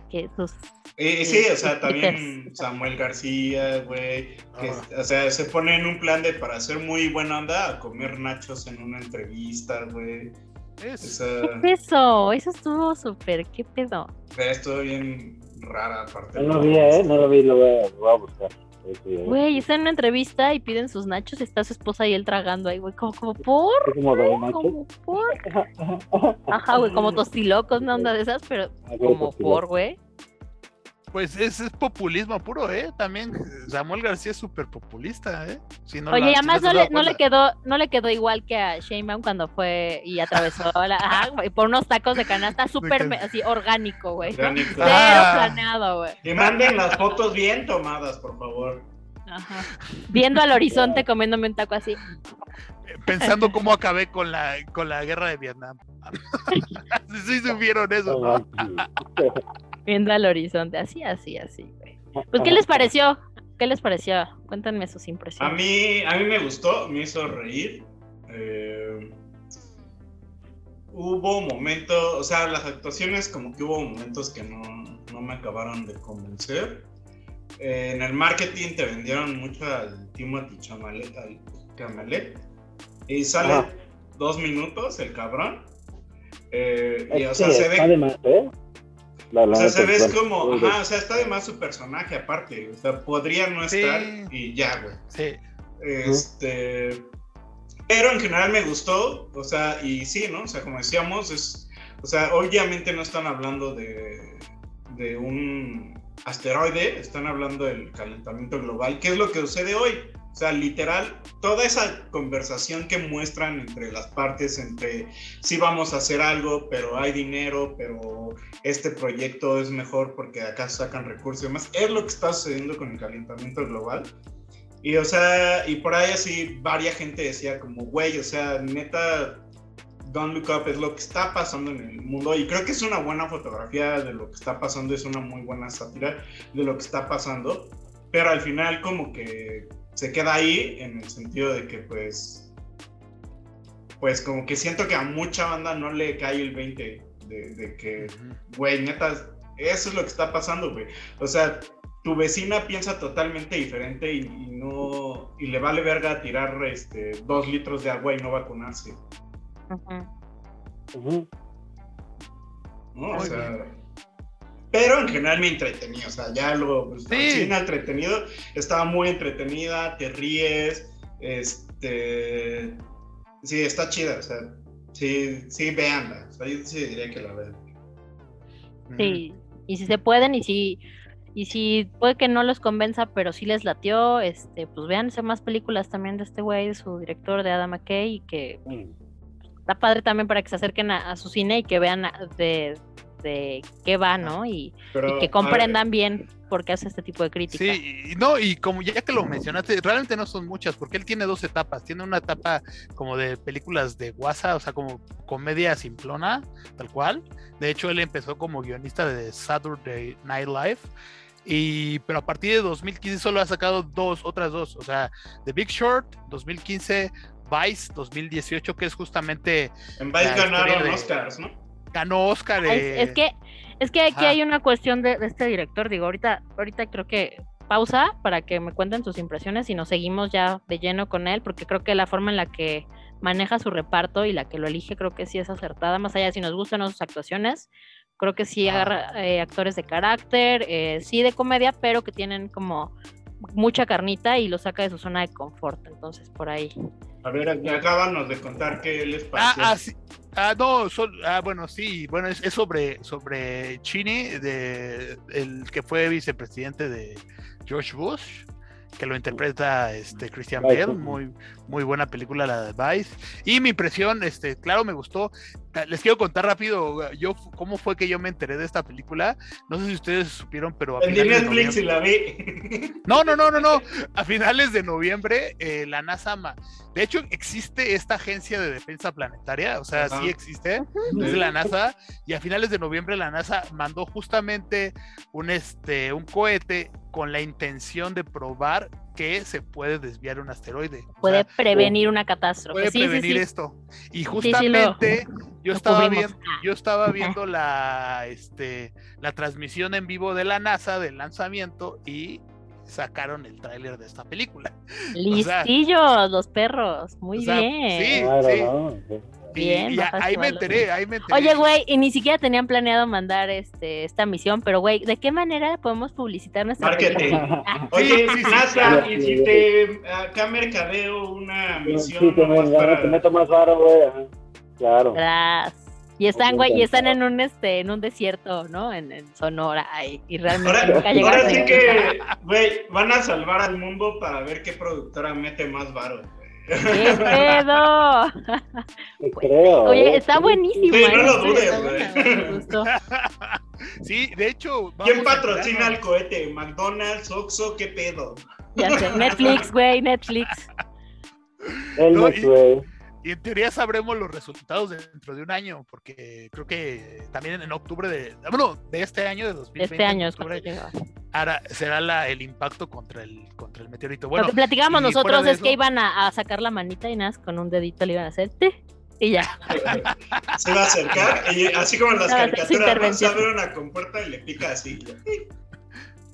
[SPEAKER 6] Que sus
[SPEAKER 8] Y, y sí, o sea, también Samuel García, güey, que, o sea, se pone en un plan de para ser muy buena onda a comer nachos en una entrevista, güey. O sea,
[SPEAKER 6] ¿Qué es eso? Eso estuvo súper, ¿qué pedo?
[SPEAKER 8] estuvo bien rara aparte.
[SPEAKER 7] No lo vi, ¿eh? No lo vi, lo voy a, lo voy a buscar.
[SPEAKER 6] Güey, está en una entrevista y piden sus nachos, está su esposa y él tragando ahí, güey, como, como por,
[SPEAKER 7] como
[SPEAKER 6] como por. <laughs> Ajá, güey, como tostilocos, una onda de esas, pero como por, güey.
[SPEAKER 9] Pues es, es populismo puro, ¿eh? También Samuel García es súper populista, ¿eh? Si no
[SPEAKER 6] Oye,
[SPEAKER 9] la-
[SPEAKER 6] y
[SPEAKER 9] si
[SPEAKER 6] además no le, no quedó, no le quedó igual que a Sheinbaum cuando fue y atravesó la, <laughs> ajá, güey, por unos tacos de canasta <laughs> súper así orgánico, güey. Cero
[SPEAKER 8] Ah.
[SPEAKER 6] planeado, güey.
[SPEAKER 8] Y manden las fotos bien tomadas, por favor.
[SPEAKER 6] Ajá. Viendo al horizonte comiéndome un taco así.
[SPEAKER 9] Pensando cómo acabé con la, con la guerra de Vietnam. <laughs> sí, supieron eso, ¿no?
[SPEAKER 6] Viendo al horizonte, así, así, así, güey. Pues, ¿qué les pareció? ¿Qué les pareció? Cuéntenme sus
[SPEAKER 8] A
[SPEAKER 6] impresiones.
[SPEAKER 8] mí, a mí me gustó, me hizo reír. Eh, hubo momentos, o sea, las actuaciones como que hubo momentos que no, no me acabaron de convencer. Eh, en el marketing te vendieron mucho al Timothy Chalamet, al Chalamet, y sale
[SPEAKER 7] Ajá.
[SPEAKER 8] dos minutos el cabrón. Eh, y, o
[SPEAKER 7] Sí,
[SPEAKER 8] sea, se ve
[SPEAKER 7] de más, ¿eh? La- la
[SPEAKER 8] o sea, se ve es
[SPEAKER 7] claro.
[SPEAKER 8] como, ajá, o sea, está de más su personaje aparte. O sea, podría no
[SPEAKER 9] Sí.
[SPEAKER 8] estar y ya, güey.
[SPEAKER 9] Sí.
[SPEAKER 8] Este. Pero en general me gustó, o sea, y sí, ¿no? O sea, como decíamos, es. O sea, obviamente no están hablando de, de un asteroide, están hablando del calentamiento global, que es lo que sucede hoy. O sea, literal, toda esa conversación que muestran entre las partes, entre sí vamos a hacer algo, pero hay dinero, pero este proyecto es mejor porque acá sacan recursos y demás, es lo que está sucediendo con el calentamiento global. Y o sea, y por ahí así, varia gente decía como, güey, o sea, neta, Don't Look Up es lo que está pasando en el mundo. Y creo que es una buena fotografía de lo que está pasando, es una muy buena sátira de lo que está pasando. Pero al final como que se queda ahí en el sentido de que pues, pues como que siento que a mucha banda no le cae el 20 de, de que, güey, neta, eso es lo que está pasando, güey. O sea, tu vecina piensa totalmente diferente y, y no y le vale verga tirar este dos litros de agua y no vacunarse. ¿no? O sea, pero en general me entretení, o sea, ya lo pues,
[SPEAKER 9] Sí.
[SPEAKER 8] sí, me entretenido, estaba muy entretenida, te ríes, este sí, está chida, o sea, sí, sí, véanla, o sea, yo sí diría que la vean.
[SPEAKER 6] Sí, y si se pueden, y si, y si puede que no los convenza, pero sí les latió, este, pues véanse más películas también de este güey, de su director, de Adam McKay, y que está padre también para que se acerquen a, a su cine y que vean a- de, de qué va, ¿no? Y,
[SPEAKER 8] Pero,
[SPEAKER 6] y que comprendan bien por qué hace este tipo de crítica.
[SPEAKER 9] Sí, y no, y como ya que lo mencionaste, realmente no son muchas, porque él tiene dos etapas. Tiene una etapa como de películas de guasa, o sea, como comedia simplona, tal cual. De hecho, él empezó como guionista de Saturday Night Live. Y, pero a partir de 2015 solo ha sacado dos, otras dos. O sea, The Big Short, 2015, Vice, 2018, que es justamente.
[SPEAKER 8] En Vice ganaron
[SPEAKER 9] de-
[SPEAKER 8] Oscars, ¿no?
[SPEAKER 9] Ganó Oscar. Eh,
[SPEAKER 6] Es, es que, es que aquí
[SPEAKER 9] Ajá.
[SPEAKER 6] hay una cuestión de, de este director. Digo, ahorita, ahorita creo que pausa para que me cuenten sus impresiones y nos seguimos ya de lleno con él, porque creo que la forma en la que maneja su reparto y la que lo elige creo que sí es acertada, más allá de si nos gustan sus actuaciones. Creo que sí agarra eh, actores de carácter, eh, sí de comedia, pero que tienen como mucha carnita y lo saca de su zona de confort. Entonces, por ahí.
[SPEAKER 8] A ver, acábanos de contar qué les
[SPEAKER 9] Ah,
[SPEAKER 8] pareció.
[SPEAKER 9] ah, sí. Ah, no, ah, bueno, sí, bueno, es, es sobre, sobre Chini, de, el que fue vicepresidente de George Bush, que lo interpreta este Christian Bale, muy, muy buena película la de Vice. Y mi impresión, este, claro, me gustó. Ta- Les quiero contar rápido, yo cómo fue que yo me enteré de esta película. No sé si ustedes supieron, pero a finales de
[SPEAKER 8] Netflix y
[SPEAKER 9] noviembre-
[SPEAKER 8] la vi.
[SPEAKER 9] no, no, no, no, no. A finales de noviembre, eh, la NASA. ma- De hecho, existe esta agencia de defensa planetaria, o sea,
[SPEAKER 8] Ajá.
[SPEAKER 9] sí existe, es de la NASA, y a finales de noviembre la NASA mandó justamente un, este, un cohete con la intención de probar que se puede desviar un asteroide. O
[SPEAKER 6] Puede
[SPEAKER 9] sea,
[SPEAKER 6] prevenir una catástrofe.
[SPEAKER 9] puede
[SPEAKER 6] Sí, sí,
[SPEAKER 9] prevenir
[SPEAKER 6] sí.
[SPEAKER 9] esto. Y
[SPEAKER 6] sí, lo-
[SPEAKER 9] justamente yo
[SPEAKER 6] lo
[SPEAKER 9] estaba viendo, yo estaba viendo la, este, la transmisión en vivo de la NASA del lanzamiento y sacaron el tráiler de esta película. <laughs> O sea,
[SPEAKER 6] Listillos, los perros. Muy
[SPEAKER 9] o sea,
[SPEAKER 6] bien.
[SPEAKER 9] sí,
[SPEAKER 7] Claro,
[SPEAKER 9] sí.
[SPEAKER 7] ¿no?
[SPEAKER 9] Y-
[SPEAKER 6] Bien,
[SPEAKER 9] y ahí me enteré, ahí me enteré.
[SPEAKER 6] Oye, güey, y ni siquiera tenían planeado mandar este esta misión, pero güey, ¿de qué manera podemos publicitar nuestra
[SPEAKER 8] Marketing. <laughs>
[SPEAKER 6] Ah,
[SPEAKER 8] Oye,
[SPEAKER 9] sí, sí,
[SPEAKER 8] NASA,
[SPEAKER 7] sí.
[SPEAKER 8] y si te acá mercadeo una
[SPEAKER 7] Sí,
[SPEAKER 8] misión
[SPEAKER 7] te,
[SPEAKER 8] nomás para-
[SPEAKER 7] te meto más varo, güey. Claro.
[SPEAKER 6] Y están, güey, y están en un este, en un desierto, ¿no? En, en Sonora ahí, y realmente
[SPEAKER 8] Ahora,
[SPEAKER 6] nunca
[SPEAKER 8] ahora
[SPEAKER 6] llegaron.
[SPEAKER 8] sí que, <laughs> güey, van a salvar al mundo para ver qué productora mete más varo.
[SPEAKER 6] ¡Qué pedo! <laughs>
[SPEAKER 7] Creo.
[SPEAKER 6] Oye,
[SPEAKER 7] ¿eh?
[SPEAKER 6] está buenísimo.
[SPEAKER 8] Sí,
[SPEAKER 6] ¿eh?
[SPEAKER 8] no lo
[SPEAKER 6] Está
[SPEAKER 8] dudes, güey. <laughs>
[SPEAKER 9] Sí, de hecho.
[SPEAKER 8] ¿Quién patrocina el cohete? ¿McDonald's, Oxxo? ¿Qué pedo?
[SPEAKER 6] Ya sé, Netflix, güey, Netflix.
[SPEAKER 7] El
[SPEAKER 9] No, y-
[SPEAKER 7] güey.
[SPEAKER 9] Y en teoría sabremos los resultados dentro de un año, porque creo que también en octubre de, ah, bueno, de este año de 2020,
[SPEAKER 6] Este año es
[SPEAKER 9] octubre, ahora será la, el impacto contra el contra el meteorito.
[SPEAKER 6] Lo
[SPEAKER 9] Bueno,
[SPEAKER 6] que platicábamos
[SPEAKER 9] y
[SPEAKER 6] nosotros es que iban a, a sacar la manita y nada, con un dedito le iban a hacer "Ti", y ya. <laughs>
[SPEAKER 8] Se va a acercar y así como en las <laughs>
[SPEAKER 6] No,
[SPEAKER 8] caricaturas, se abre una compuerta y le pica así. <laughs>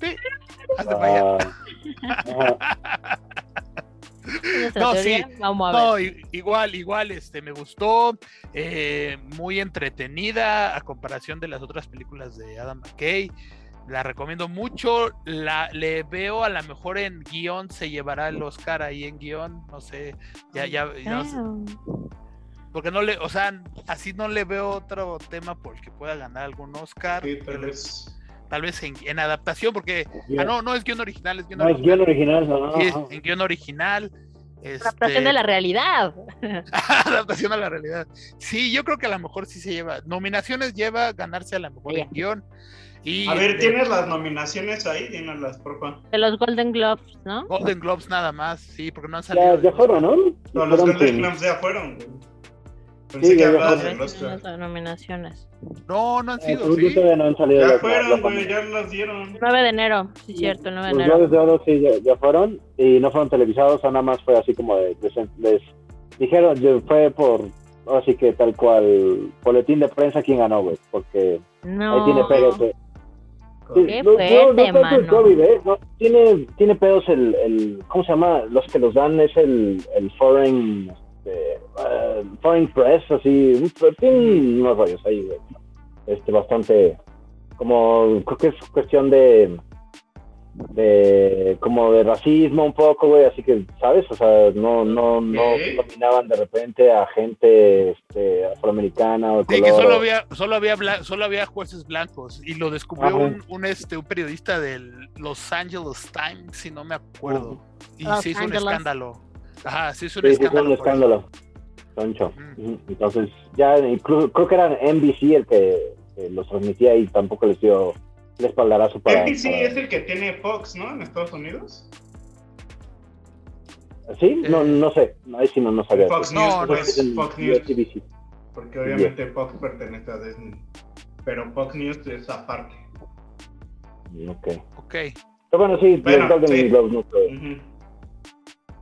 [SPEAKER 9] hazte para allá.
[SPEAKER 7] Ah,
[SPEAKER 9] No,
[SPEAKER 6] teoría,
[SPEAKER 9] sí.
[SPEAKER 6] Vamos a ver.
[SPEAKER 9] No, igual, igual, este, me gustó, eh, muy entretenida a comparación de las otras películas de Adam McKay. La recomiendo mucho. La, le veo a lo mejor en guion se llevará el Oscar ahí en guion, no sé, ya, ya, ya no sé, porque no le, o sea, así no le veo otro tema por el que pueda ganar algún Oscar.
[SPEAKER 8] Sí, tal vez.
[SPEAKER 9] Tal vez en, en adaptación, porque ah, no, no es guion original, es guion
[SPEAKER 7] No, es
[SPEAKER 9] original.
[SPEAKER 7] guion original, no, no,
[SPEAKER 9] Sí, es en guion original.
[SPEAKER 6] Adaptación
[SPEAKER 9] este,
[SPEAKER 6] de la realidad. <laughs>
[SPEAKER 9] adaptación a la realidad. Sí, yo creo que a lo mejor sí se lleva. Nominaciones lleva ganarse a lo mejor en guion. Y
[SPEAKER 8] A ver,
[SPEAKER 9] de
[SPEAKER 8] ¿tienes las nominaciones ahí? Dínoslas, porfa.
[SPEAKER 6] De los Golden Globes, ¿no?
[SPEAKER 9] Golden Globes nada más, sí, porque no han salido.
[SPEAKER 7] Ya,
[SPEAKER 9] de
[SPEAKER 7] ya fueron, ¿no?
[SPEAKER 8] No, los Golden Globes ya fueron, güey. Pensé
[SPEAKER 7] Sí,
[SPEAKER 8] que hablabas Oscar.
[SPEAKER 6] Las nominaciones.
[SPEAKER 9] No, no han
[SPEAKER 7] Eh,
[SPEAKER 9] sido,
[SPEAKER 7] yo
[SPEAKER 9] sí.
[SPEAKER 7] no han salido
[SPEAKER 8] Ya fueron, güey, ya las dieron.
[SPEAKER 6] 9 de enero, sí, cierto, el 9 de
[SPEAKER 7] Los
[SPEAKER 6] enero.
[SPEAKER 7] Globos de Oro sí, ya, ya fueron y no fueron televisados, o sea, nada más fue así como de, les, les dijeron, yo- fue por, así que tal cual, boletín de prensa quién ganó, güey, porque
[SPEAKER 6] No.
[SPEAKER 7] ahí tiene pedos. eh. Sí,
[SPEAKER 6] Qué
[SPEAKER 7] no, no,
[SPEAKER 6] fuerte,
[SPEAKER 7] no
[SPEAKER 6] mano.
[SPEAKER 7] COVID, eh, no, tiene, tiene pedos el, el, ¿cómo se llama? Los que los dan es el, el foreign, este, eh, foreign press, así, tiene unos rollos ahí, güey, este, bastante, como, creo que es cuestión de, de, como de racismo un poco, güey, así que, ¿sabes? O sea, no, no, no
[SPEAKER 8] Ok.
[SPEAKER 7] nominaban de repente a gente, este, afroamericana o de
[SPEAKER 9] Sí, que solo había, solo había bla- solo había jueces blancos y lo descubrió un, un, este un periodista del Los Angeles Times, si no me acuerdo. Y
[SPEAKER 6] Los
[SPEAKER 9] se hizo un escándalo. Ajá, se hizo un
[SPEAKER 7] Sí, sí,
[SPEAKER 9] escándalo.
[SPEAKER 7] un
[SPEAKER 9] por eso.
[SPEAKER 7] escándalo. Toncho.
[SPEAKER 9] Mm.
[SPEAKER 7] Entonces, ya incluso creo que era NBC el que, que los transmitía y tampoco les dio el espaldarazo para.
[SPEAKER 8] NBC
[SPEAKER 7] para-
[SPEAKER 8] es el que tiene Fox, ¿no? En Estados Unidos.
[SPEAKER 7] ¿Sí? No,
[SPEAKER 9] Eh.
[SPEAKER 7] no sé. Ahí sí no, no sabía.
[SPEAKER 8] Fox
[SPEAKER 9] No,
[SPEAKER 8] News,
[SPEAKER 9] no
[SPEAKER 8] pues,
[SPEAKER 7] en
[SPEAKER 8] Fox News.
[SPEAKER 7] USABC.
[SPEAKER 8] Porque obviamente Fox pertenece a Disney. Pero Fox News es aparte.
[SPEAKER 7] Ok.
[SPEAKER 9] Ok.
[SPEAKER 7] Pero bueno, sí,
[SPEAKER 8] Bueno,
[SPEAKER 7] los Golden
[SPEAKER 8] sí.
[SPEAKER 7] Globes no sé.
[SPEAKER 8] Ujú.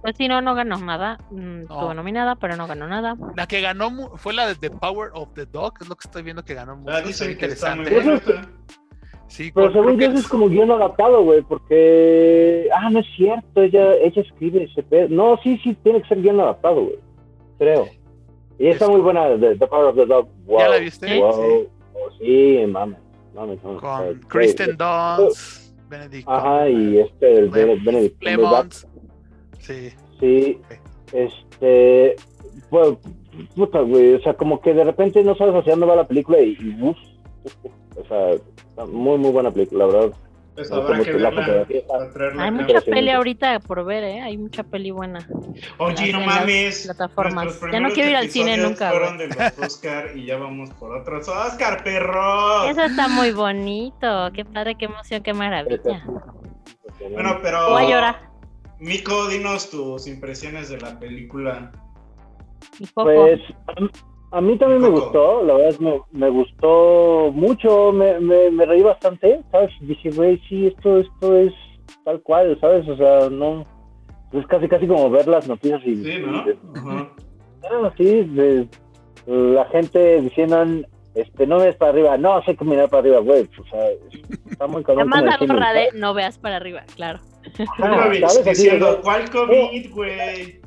[SPEAKER 6] Pues sí, no, no ganó nada. Mm, Estuvo nominada, pero no ganó nada.
[SPEAKER 9] La que ganó mu- fue la de The Power of the Dog, es lo que estoy viendo que ganó mucho.
[SPEAKER 8] Ah, dicen que está muy
[SPEAKER 9] interesante.
[SPEAKER 8] buena esta.
[SPEAKER 9] Sí,
[SPEAKER 7] Pero
[SPEAKER 9] con-
[SPEAKER 7] según yo
[SPEAKER 9] que
[SPEAKER 7] eso
[SPEAKER 9] es-
[SPEAKER 7] como guion adaptado, güey, porque... Ah, no es cierto, ella, ella escribe ese pedo. No, sí, sí, tiene que ser guion adaptado, güey. Creo. Y está
[SPEAKER 9] Es-
[SPEAKER 7] muy buena, The, The Power of the Dog. Wow,
[SPEAKER 9] ¿Ya la viste?
[SPEAKER 7] Wow.
[SPEAKER 9] Sí.
[SPEAKER 7] Oh, sí, mames. mames, mames.
[SPEAKER 9] con
[SPEAKER 7] Eh,
[SPEAKER 9] Kristen
[SPEAKER 7] eh,
[SPEAKER 9] Dunst, Benedict
[SPEAKER 7] Ajá, y este, el Benedict Benedict.
[SPEAKER 9] Sí.
[SPEAKER 7] Sí, este, pues, puta, güey, o sea, como que de repente no sabes hacia dónde va la película y, y uf, o sea, muy, muy buena película, la verdad.
[SPEAKER 8] Pues
[SPEAKER 7] No,
[SPEAKER 8] habrá que
[SPEAKER 7] que
[SPEAKER 8] verla.
[SPEAKER 6] Hay mucha peli ahorita por ver, ¿eh? Hay mucha peli buena.
[SPEAKER 8] Oye, no mames.
[SPEAKER 6] plataformas. Ya no quiero ir al cine nunca,
[SPEAKER 8] Fueron de los Oscar y ya vamos por otros. Oscar, perro.
[SPEAKER 6] Eso está muy bonito. Qué padre, qué emoción, qué maravilla.
[SPEAKER 8] Bueno, pero.
[SPEAKER 6] Voy a llorar.
[SPEAKER 8] Mico, dinos tus impresiones de la película.
[SPEAKER 7] Pues a, a mí también me gustó, la verdad me, me gustó mucho, me, me, me reí bastante, ¿sabes? Dije, güey, sí, esto, esto es tal cual, ¿sabes? O sea, no, es casi, casi como ver las noticias y...
[SPEAKER 8] Sí, ¿no?
[SPEAKER 7] Ah, sí, de- la gente diciendo, este, no ves para arriba, no, sé que mirar para arriba, güey, o sea, está muy cabrón.
[SPEAKER 6] La gorra de no veas para arriba, claro.
[SPEAKER 8] Diciendo, ¿cuál COVID, güey?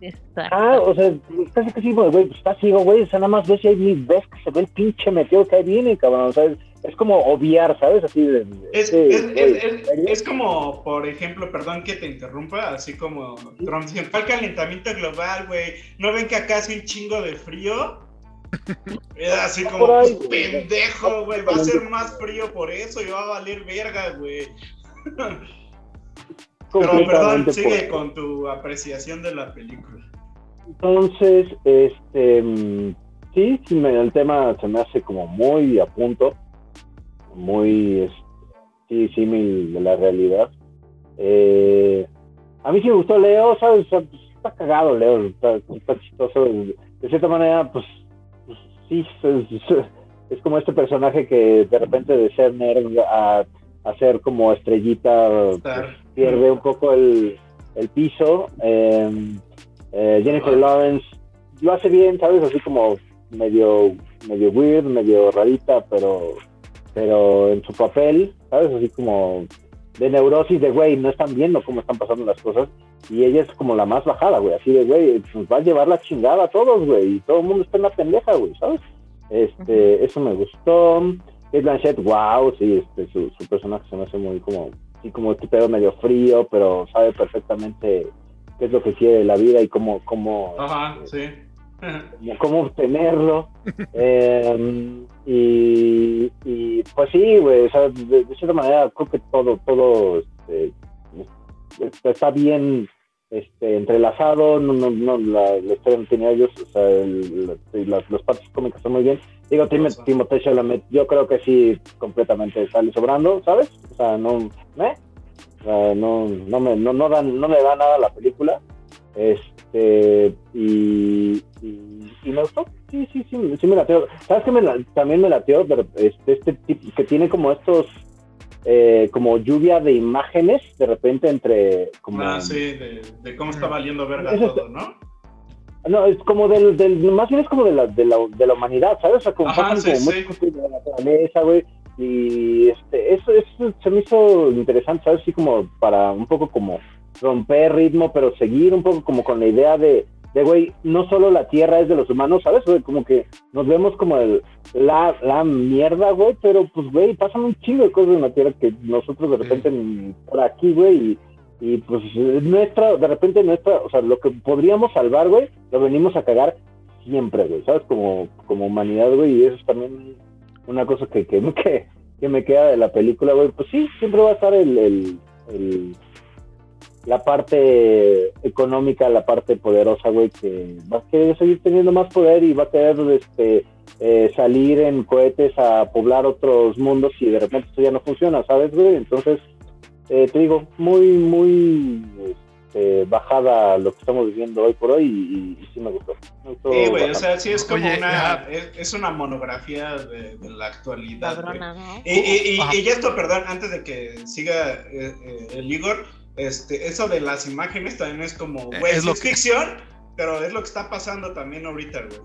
[SPEAKER 6] Exacto.
[SPEAKER 7] Ah, o sea, casi casi güey, pues está ciego, güey, o sea, nada más ves y ahí ves que se ve el pinche meteoro que ahí viene, cabrón, o sea, es, es como obviar, ¿sabes? Así de...
[SPEAKER 8] Es,
[SPEAKER 7] sí,
[SPEAKER 8] es, es,
[SPEAKER 7] ¿en
[SPEAKER 8] es- como, por ejemplo, perdón que te interrumpa, así como Trump diciendo, ¿cuál calentamiento global, güey? ¿No ven que acá hace un chingo de frío? Era así como,
[SPEAKER 7] ahí,
[SPEAKER 8] "Pues, pendejo, güey, va a ser más frío por eso y va a valer verga, güey. <laughs> Pero perdón, sigue
[SPEAKER 7] por-
[SPEAKER 8] con tu apreciación de la película.
[SPEAKER 7] Entonces, este, mm, sí, sí me- el tema se me hace como muy a punto, muy, es- sí, símil de la realidad. Eh, a mí sí me gustó Leo, ¿sabes? Pues, está cagado Leo, está, está chistoso. De cierta manera, pues, pues, sí, es, como este personaje que de repente de ser nerd a, a ser como estrellita, pues, pierde un poco el, el piso. Eh, eh, Jennifer Lawrence lo hace bien, ¿sabes? Así como medio, medio weird, medio rarita, pero, pero en su papel, ¿sabes? Así como de neurosis de, güey, no están viendo cómo están pasando las cosas. Y ella es como la más bajada, güey, así de, güey, nos va a llevar la chingada a todos, güey, y todo el mundo está en la pendeja, güey, ¿sabes? Este, eso me gustó. Kate Blanchett, wow, sí, este, su, su personaje se me hace muy como, como este pedo medio frío, pero sabe perfectamente qué es lo que quiere de la vida y cómo, cómo,
[SPEAKER 8] Ajá, sí.
[SPEAKER 7] como cómo obtenerlo. <laughs> Eh, y, y, pues sí, güey, o sea, de, de cierta manera creo que todo, todo este, está bien este, entrelazado, no, no, no, la, la historia no tenía ellos, o sea, el- la- las partes cómicas están muy bien. Digo, Tim, Timothée Chalamet, yo creo que sí, completamente sale sobrando, ¿sabes? O sea, no, ¿eh? O sea, no, no, me, no, no, dan, no le da nada la película. Este, y, y, y me gustó, sí, sí, sí, sí me lateó. ¿Sabes qué me también me lateó? Pero, Este, este tipo que tiene como estos, eh, como lluvia de imágenes, de repente entre, como...
[SPEAKER 8] Ah, sí, de, de cómo está valiendo verga todo, ¿no?
[SPEAKER 7] No, es como del, del, más bien es como de la, de la, de la humanidad, ¿sabes? O sea, como
[SPEAKER 8] Ajá, sí,
[SPEAKER 7] como
[SPEAKER 8] sí.
[SPEAKER 7] muchas cosas de la naturaleza, güey. Y este, eso, eso se me hizo interesante, ¿sabes? Así como para un poco como romper ritmo, pero seguir un poco como con la idea de, de güey, no solo la tierra es de los humanos, ¿sabes? Güey, como que nos vemos como el, la, la mierda, güey, pero pues, güey, pasan un chingo de cosas en la tierra que nosotros de repente por aquí, güey, y, y pues nuestra, de repente nuestra, o sea, lo que podríamos salvar, güey, lo venimos a cagar siempre, güey, ¿sabes? Como, como humanidad, güey, y eso es también una cosa que, que, que, que me queda de la película, güey. Pues sí, siempre va a estar el, el, el- la parte económica, la parte poderosa, güey, que va a querer seguir teniendo más poder y va a querer este, eh, salir en cohetes a poblar otros mundos y de repente esto ya no funciona, ¿sabes, güey? Entonces, eh, te digo, muy, muy este, bajada lo que estamos viviendo hoy por hoy y, y sí me gustó. Me gustó
[SPEAKER 8] Sí, güey, o sea, sí es como
[SPEAKER 9] Oye,
[SPEAKER 8] una,
[SPEAKER 9] ajá.
[SPEAKER 8] es, es una monografía de, de la actualidad, güey.
[SPEAKER 6] Cabrona, ¿no?
[SPEAKER 8] Y, y, y-
[SPEAKER 9] Ajá.
[SPEAKER 8] y esto, perdón, antes de que siga eh, eh, el Igor, este, eso de las imágenes también es como,
[SPEAKER 9] Eh,
[SPEAKER 8] güey,
[SPEAKER 9] es lo
[SPEAKER 8] es
[SPEAKER 9] que-
[SPEAKER 8] ficción, pero es lo que está pasando también ahorita, güey.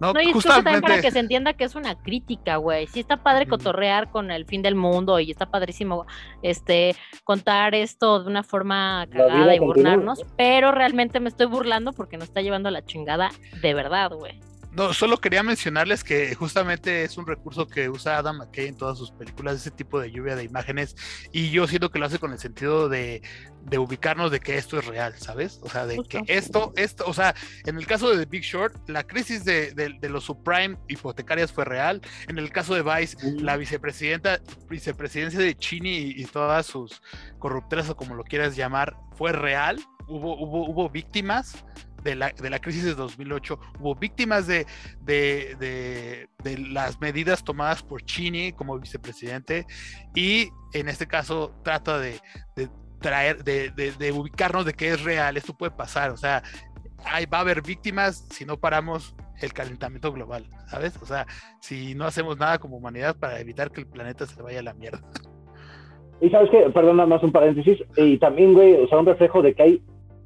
[SPEAKER 9] No,
[SPEAKER 6] No, y es que también para
[SPEAKER 9] justamente.
[SPEAKER 6] que se entienda que es una crítica, güey. Sí está padre cotorrear con el fin del mundo y está padrísimo este contar esto de una forma cagada y
[SPEAKER 7] continúa,
[SPEAKER 6] burlarnos, pero realmente me estoy burlando porque nos está llevando la chingada de verdad, güey.
[SPEAKER 9] No, solo quería mencionarles que justamente es un recurso que usa Adam McKay en todas sus películas, ese tipo de lluvia de imágenes, y yo siento que lo hace con el sentido de, de ubicarnos de que esto es real, ¿sabes? O sea, de
[SPEAKER 6] Justo.
[SPEAKER 9] que esto, esto, o sea, en el caso de The Big Short, la crisis de, de- de los subprime hipotecarias fue real, en el caso de Vice, la vicepresidenta, vicepresidencia de Chini y, y todas sus corrupteras o como lo quieras llamar, fue real, hubo, hubo, hubo víctimas, de la, de la crisis de 2008, hubo víctimas de, de, de- de las medidas tomadas por Chini como vicepresidente y en este caso trata de, traer, de ubicarnos de que es real, esto puede pasar, o sea, hay, va a haber víctimas si no paramos el calentamiento global, ¿sabes? O sea, si no hacemos nada como humanidad para evitar que el planeta se vaya a la mierda.
[SPEAKER 7] Y sabes que, perdona más un paréntesis, y también, güey, o sea, un reflejo de que hay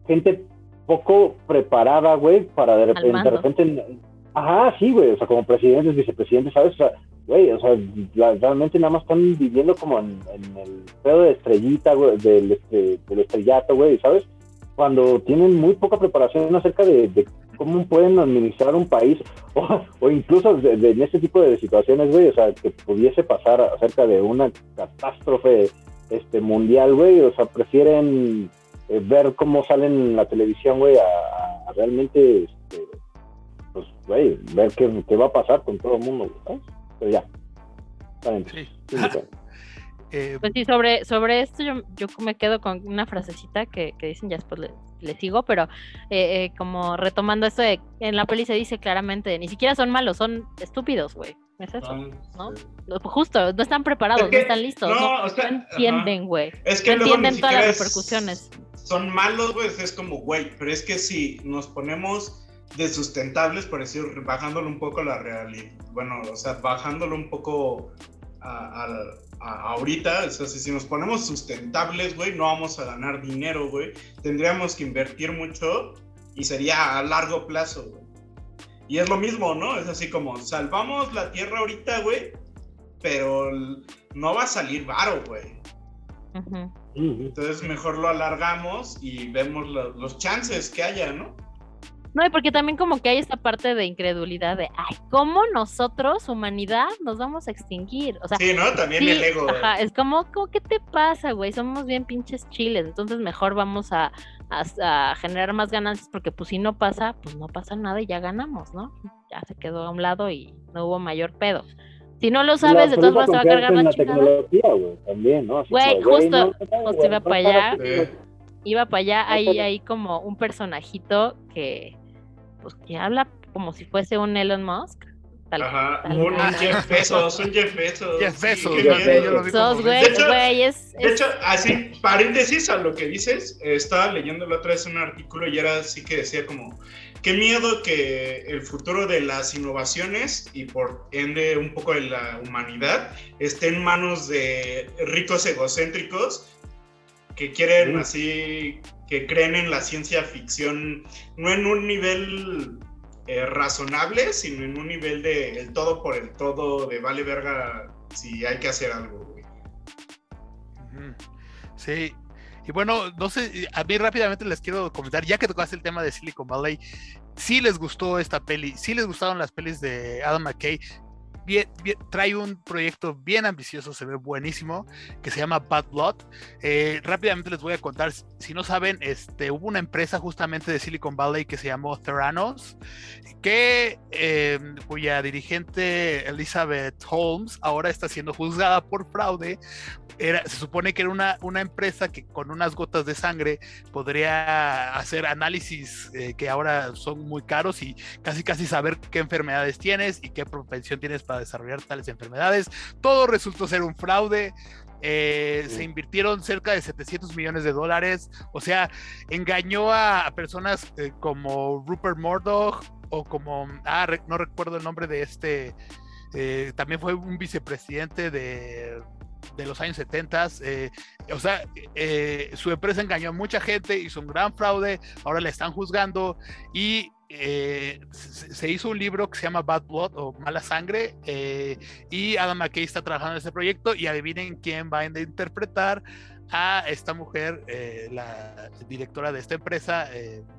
[SPEAKER 7] gente poco preparada, güey, para de repente, de repente, ajá, sí, güey, o sea, como presidentes, vicepresidentes, ¿sabes? O sea, güey, o sea, la- realmente nada más están viviendo como en, en el pedo de estrellita, güey, del, este, del estrellato, güey, ¿sabes? Cuando tienen muy poca preparación acerca de, de cómo pueden administrar un país, <laughs> o, o incluso de, de- en este tipo de situaciones, güey, o sea, que pudiese pasar acerca de una catástrofe este mundial, güey, o sea, prefieren eh, ver cómo salen en la televisión, güey, a, a realmente este, pues, güey, ver qué, qué va a pasar con todo el mundo, ¿sabes? Pero ya.
[SPEAKER 9] Sí,
[SPEAKER 7] sí. <laughs>
[SPEAKER 9] Eh,
[SPEAKER 6] Pues sí, sobre, sobre esto yo, yo me quedo con una frasecita que, que dicen, ya después le, le sigo, pero eh, eh, como retomando esto de, en la peli se dice claramente, ni siquiera son malos, son estúpidos, güey. Es eso, ¿no? Justo, no están preparados,
[SPEAKER 8] Es que-
[SPEAKER 6] no están listos,
[SPEAKER 8] no,
[SPEAKER 6] no,
[SPEAKER 8] o sea,
[SPEAKER 6] no entienden, güey.
[SPEAKER 8] Es que
[SPEAKER 6] no entienden todas las repercusiones.
[SPEAKER 8] Son malos, güey, es como, güey, pero es que si nos ponemos de sustentables, por decir, bajándolo un poco la realidad, bueno, o sea, bajándolo un poco a, a- a- ahorita, o sea, si, si nos ponemos sustentables, güey, no vamos a ganar dinero, güey, tendríamos que invertir mucho y sería a largo plazo, güey. Y es lo mismo, ¿no? Es así como, salvamos la tierra ahorita, güey, pero no va a salir varo, güey. Entonces mejor lo alargamos y vemos lo- los chances que haya, ¿no?
[SPEAKER 6] No, y porque también como que hay esta parte de incredulidad de, ay, ¿cómo nosotros, humanidad, nos vamos a extinguir? O sea,
[SPEAKER 8] Sí, ¿no? También el ego.
[SPEAKER 6] Ajá, es como, como, ¿qué te pasa, güey? Somos bien pinches chiles, entonces mejor vamos a, a- a generar más ganancias porque pues si no pasa, pues no pasa nada y ya ganamos, ¿no? Ya se quedó a un lado y no hubo mayor pedo. Si no lo sabes, de todas formas te va a cargar la
[SPEAKER 7] la tecnología, güey, también, ¿no? Así
[SPEAKER 6] Güey, justo,
[SPEAKER 7] no,
[SPEAKER 6] justo iba
[SPEAKER 7] no
[SPEAKER 6] para
[SPEAKER 7] para
[SPEAKER 6] allá,
[SPEAKER 7] que-
[SPEAKER 6] iba para allá, hay, hay como un personajito que, pues que habla como si fuese un Elon Musk. Tal,
[SPEAKER 8] Ajá,
[SPEAKER 6] tal
[SPEAKER 8] un. Jeff <laughs> Bezos, un Jeff Bezos.
[SPEAKER 9] Jeff
[SPEAKER 8] sí,
[SPEAKER 9] Bezos, vi
[SPEAKER 6] Sos,
[SPEAKER 9] como-
[SPEAKER 6] güey,
[SPEAKER 8] De hecho-
[SPEAKER 6] güey, es,
[SPEAKER 8] De
[SPEAKER 6] es-
[SPEAKER 8] hecho, así, paréntesis a lo que dices, eh, estaba leyendo la otra vez un artículo y era así que decía como, qué miedo que el futuro de las innovaciones y por ende un poco de la humanidad esté en manos de ricos egocéntricos que quieren
[SPEAKER 7] Mm.
[SPEAKER 8] así, que creen en la ciencia ficción, no en un nivel eh, razonable, sino en un nivel de el todo por el todo, de vale verga si hay que hacer algo, güey.
[SPEAKER 9] Sí. Y bueno, no sé, a mí rápidamente les quiero comentar, ya que tocaste el tema de Silicon Valley, si les gustó esta peli, si les gustaron las pelis de Adam McKay, bien- bien- trae un proyecto bien ambicioso, se ve buenísimo, que se llama Bad Blood. Eh, rápidamente les voy a contar, si no saben, este, hubo una empresa justamente de Silicon Valley que se llamó Theranos, que eh, cuya dirigente Elizabeth Holmes ahora está siendo juzgada por fraude. Era, se supone que era una, una empresa que con unas gotas de sangre podría hacer análisis eh, que ahora son muy caros y casi casi saber qué enfermedades tienes y qué propensión tienes para desarrollar tales enfermedades. Todo resultó ser un fraude. eh, Se invirtieron cerca de 700 millones de dólares. O sea, engañó a, a personas eh, como Rupert Murdoch o como, ah, re- no recuerdo el nombre de este, eh, también fue un vicepresidente de, de los años 70. eh, o sea, eh, su empresa engañó a mucha gente, hizo un gran fraude, ahora le están juzgando y eh, se, hizo un libro que se llama Bad Blood o Mala Sangre y Adam McKay está trabajando en ese proyecto y adivinen quién va a interpretar a esta mujer, la directora de esta empresa,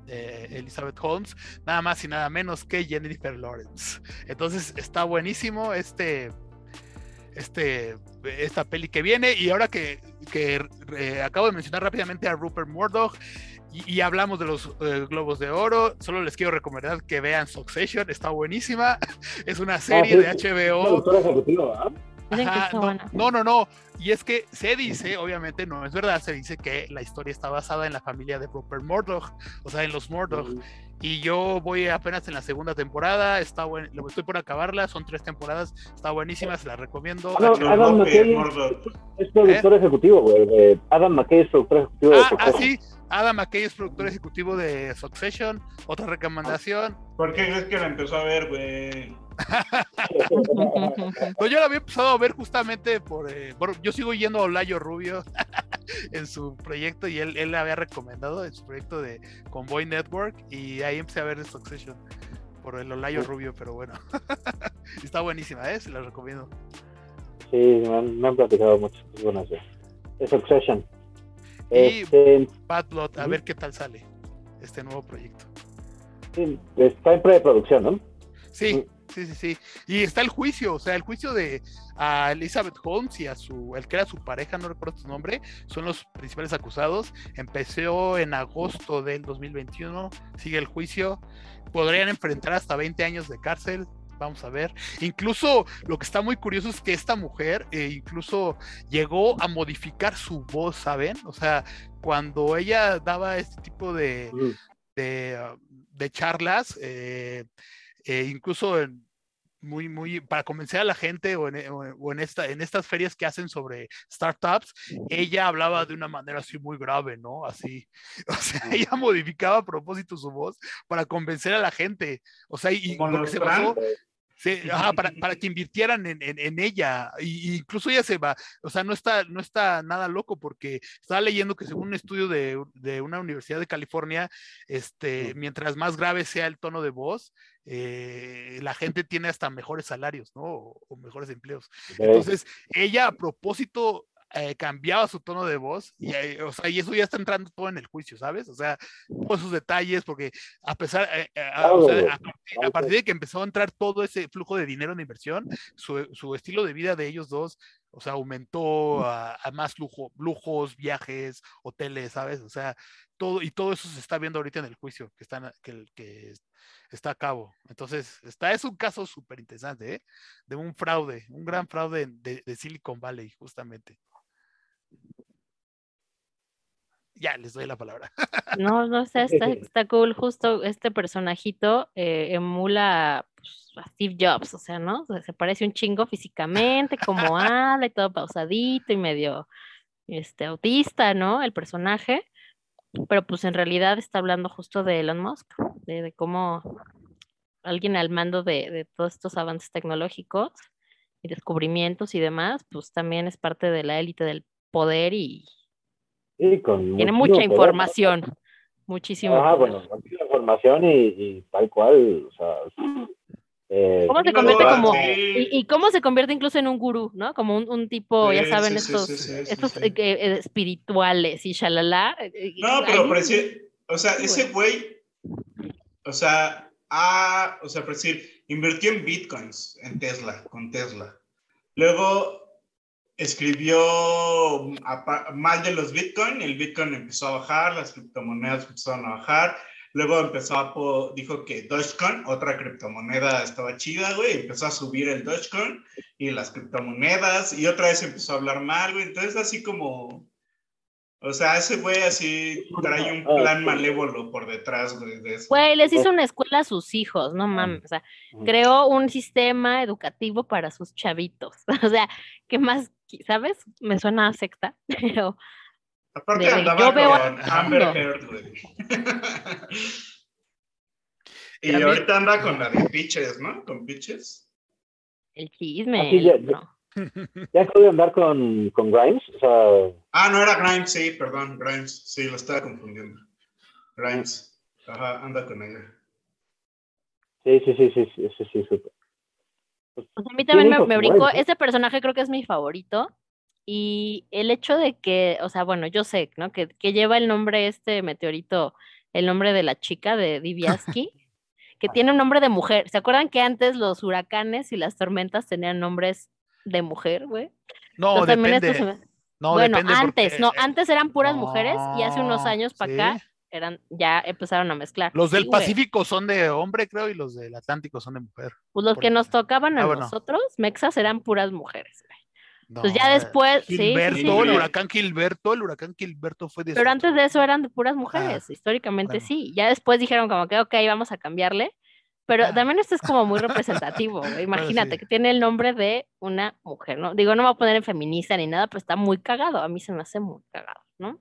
[SPEAKER 9] Elizabeth Holmes, nada más y nada menos que Jennifer Lawrence. Entonces está buenísimo este, este, esta peli que viene y ahora que, que eh, acabo de mencionar rápidamente a Rupert Murdoch y, y hablamos de los eh, Globos de Oro, solo les quiero recomendar que vean Succession, está buenísima, <laughs> es una serie
[SPEAKER 7] sí,
[SPEAKER 9] de HBO.
[SPEAKER 7] ¿Ah?
[SPEAKER 9] Ajá, no, no, no, no. Y es que se dice, obviamente no es verdad, se dice que la historia está basada en la familia de Rupert Murdoch, o sea, en los Murdoch. Y yo voy apenas en la segunda temporada, está buen, lo estoy por acabarla, son tres temporadas, está buenísima, se la recomiendo.
[SPEAKER 7] Adam,
[SPEAKER 9] HBO.
[SPEAKER 7] Adam McKay es productor ejecutivo, güey. Adam McKay es productor ejecutivo de
[SPEAKER 9] Ah, ah,
[SPEAKER 7] Succession.
[SPEAKER 9] sí, Adam McKay es productor ejecutivo de Succession, otra recomendación.
[SPEAKER 8] ¿Por qué crees que la empezó a ver, güey?
[SPEAKER 9] Pues yo la había empezado a ver justamente por, eh, por- yo sigo yendo a Olayo Rubio <laughs> en su proyecto y él, él la había recomendado en su proyecto de Convoy Network y ahí empecé a ver Succession por el Olayo Rubio, pero bueno, <laughs> está buenísima, ¿eh? Se la recomiendo.
[SPEAKER 7] Sí, me han, me han platicado muchas buenas de, Succession.
[SPEAKER 9] Y
[SPEAKER 7] Este,
[SPEAKER 9] a ver qué tal sale este nuevo proyecto.
[SPEAKER 7] sí, está en preproducción, ¿no?
[SPEAKER 9] Sí, Sí, sí, sí. Y está el juicio, o sea, el juicio de a Elizabeth Holmes y a su, el que era su pareja, no recuerdo su nombre, son los principales acusados. Empezó en agosto del 2021, sigue el juicio. Podrían enfrentar hasta 20 años de cárcel. Vamos a ver. Incluso lo que está muy curioso es que esta mujer eh, incluso llegó a modificar su voz, ¿saben? O sea, cuando ella daba este tipo de, de, uh, de charlas, eh, eh, incluso en, muy, muy, para convencer a la gente o en, o, en, esta, en estas ferias que hacen sobre startups, ella hablaba de una manera así muy grave, ¿no? Así, <laughs> o sea, ella modificaba a propósito su voz para convencer a la gente, o sea, y
[SPEAKER 8] Como
[SPEAKER 9] lo que se
[SPEAKER 8] Trump.
[SPEAKER 9] Sí, ajá, para, para que invirtieran en, en, en ella. Y, y incluso ella se va, o sea, no está, no está nada loco porque estaba leyendo que según un estudio de, de una universidad de California, este, mientras más grave sea el tono de voz, eh, la gente tiene hasta mejores salarios, ¿no? O, o mejores empleos. Entonces, ella a propósito eh, cambiaba su tono de voz y, o sea, y eso ya está entrando todo en el juicio, ¿sabes? O sea, todos esos detalles, porque a pesar, eh, eh, a, partir, de que empezó a entrar todo ese flujo de dinero en inversión, su, su estilo de vida de ellos dos, o sea, aumentó a, más lujo, lujos, viajes, hoteles, ¿sabes? O sea, todo, y todo eso se está viendo ahorita en el juicio que, están, que, está a cabo. Entonces, está, es un caso súper interesante, ¿eh? De un fraude, un gran fraude de, de Silicon Valley, justamente. Ya, les doy la palabra.
[SPEAKER 6] No, no sé, <laughs> está, está cool. Justo este personajito eh, emula pues, a Steve Jobs, o sea, ¿no? O sea, se parece un chingo físicamente, como habla y todo pausadito y medio este, autista, ¿no? El personaje. Pero pues en realidad está hablando justo de Elon Musk, de, de cómo alguien al mando de, de todos estos avances tecnológicos y descubrimientos y demás, pues también es parte de la élite del poder y
[SPEAKER 7] Sí, con
[SPEAKER 6] tiene mucha
[SPEAKER 7] poder.
[SPEAKER 6] información, muchísimo. Poder.
[SPEAKER 7] bueno, muchísima información y, y tal cual, o sea, eh,
[SPEAKER 6] ¿Cómo se
[SPEAKER 8] No,
[SPEAKER 6] convierte como,
[SPEAKER 8] sí.
[SPEAKER 6] y, y cómo se convierte incluso en un gurú, ¿no? Como un, un tipo, ya
[SPEAKER 8] Sí,
[SPEAKER 6] saben,
[SPEAKER 8] sí,
[SPEAKER 6] estos,
[SPEAKER 8] sí, sí, sí,
[SPEAKER 6] estos
[SPEAKER 8] sí.
[SPEAKER 6] eh, eh, espirituales y shalala. eh, y
[SPEAKER 8] No, pero decir, o sea,
[SPEAKER 6] Sí,
[SPEAKER 8] ese güey, o sea, ah, o sea, por decir, invirtió en bitcoins, en Tesla, con Tesla. Luego escribió apa- mal de los bitcoins, el bitcoin empezó a bajar, las criptomonedas empezaron a bajar. Luego empezó a, dijo que Dogecoin, otra criptomoneda, estaba chida, güey. Empezó a subir el Dogecoin y las criptomonedas y otra vez empezó a hablar mal, güey. Entonces, así como, o sea, ese güey así trae un plan malévolo por detrás, güey, de eso.
[SPEAKER 6] Güey, les hizo una escuela a sus hijos, no mames. O sea, creó un sistema educativo para sus chavitos. <laughs> O sea, ¿qué más? ¿Sabes? Me suena a secta, <laughs> pero
[SPEAKER 8] Aparte
[SPEAKER 6] de-
[SPEAKER 8] andaba
[SPEAKER 6] yo veo
[SPEAKER 8] con Amber. Heard, güey. <laughs> y ahorita anda con la de Pitches, ¿no? Con Pitches.
[SPEAKER 6] el chisme. El-
[SPEAKER 7] ya-
[SPEAKER 6] no.
[SPEAKER 7] ya acabo de andar con, con Grimes, o sea,
[SPEAKER 8] Ah, no era Grimes, sí, perdón, Grimes. Sí, lo estaba confundiendo. Grimes. Ajá, anda con ella.
[SPEAKER 7] sí, sí, sí, sí, sí, sí, sí, súper.
[SPEAKER 6] Sea, a mí también me, me brincó, ese personaje creo que es mi favorito. Y el hecho de que, o sea, bueno, yo sé, ¿no? Que, que lleva el nombre este meteorito, el nombre de la chica de Diviaski, <laughs> que tiene un nombre de mujer. ¿Se acuerdan que antes los huracanes y las tormentas tenían nombres de mujer, güey?
[SPEAKER 9] No,
[SPEAKER 6] Entonces,
[SPEAKER 9] depende.
[SPEAKER 6] me-
[SPEAKER 9] No,
[SPEAKER 6] bueno,
[SPEAKER 9] depende
[SPEAKER 6] antes,
[SPEAKER 9] porque,
[SPEAKER 6] no,
[SPEAKER 9] eh,
[SPEAKER 6] antes eran puras mujeres y hace unos
[SPEAKER 9] no,
[SPEAKER 6] años para
[SPEAKER 9] sí.
[SPEAKER 6] acá eran, ya empezaron a mezclar.
[SPEAKER 9] Los del
[SPEAKER 6] Sí, güey.
[SPEAKER 9] Pacífico son de hombre, creo, y los del Atlántico son de mujer.
[SPEAKER 6] Pues los
[SPEAKER 9] por
[SPEAKER 6] que nos tocaban a
[SPEAKER 9] Ah, bueno.
[SPEAKER 6] nosotros, mexas, eran puras mujeres, güey.
[SPEAKER 9] No,
[SPEAKER 6] Pues ya después, sí, sí,
[SPEAKER 9] Gilberto,
[SPEAKER 6] sí,
[SPEAKER 9] el
[SPEAKER 6] güey.
[SPEAKER 9] huracán Gilberto, el huracán Gilberto fue de
[SPEAKER 6] Pero antes de eso eran de puras mujeres, históricamente
[SPEAKER 9] bueno.
[SPEAKER 6] sí. Ya después dijeron como que, ok, vamos a cambiarle. Pero
[SPEAKER 9] Ah.
[SPEAKER 6] también esto es como muy <laughs> representativo, güey. Imagínate
[SPEAKER 9] sí.
[SPEAKER 6] que tiene el nombre de una mujer, ¿no? Digo, no me voy a poner en feminista ni nada, pero está muy cagado. A mí se me hace muy cagado, ¿no?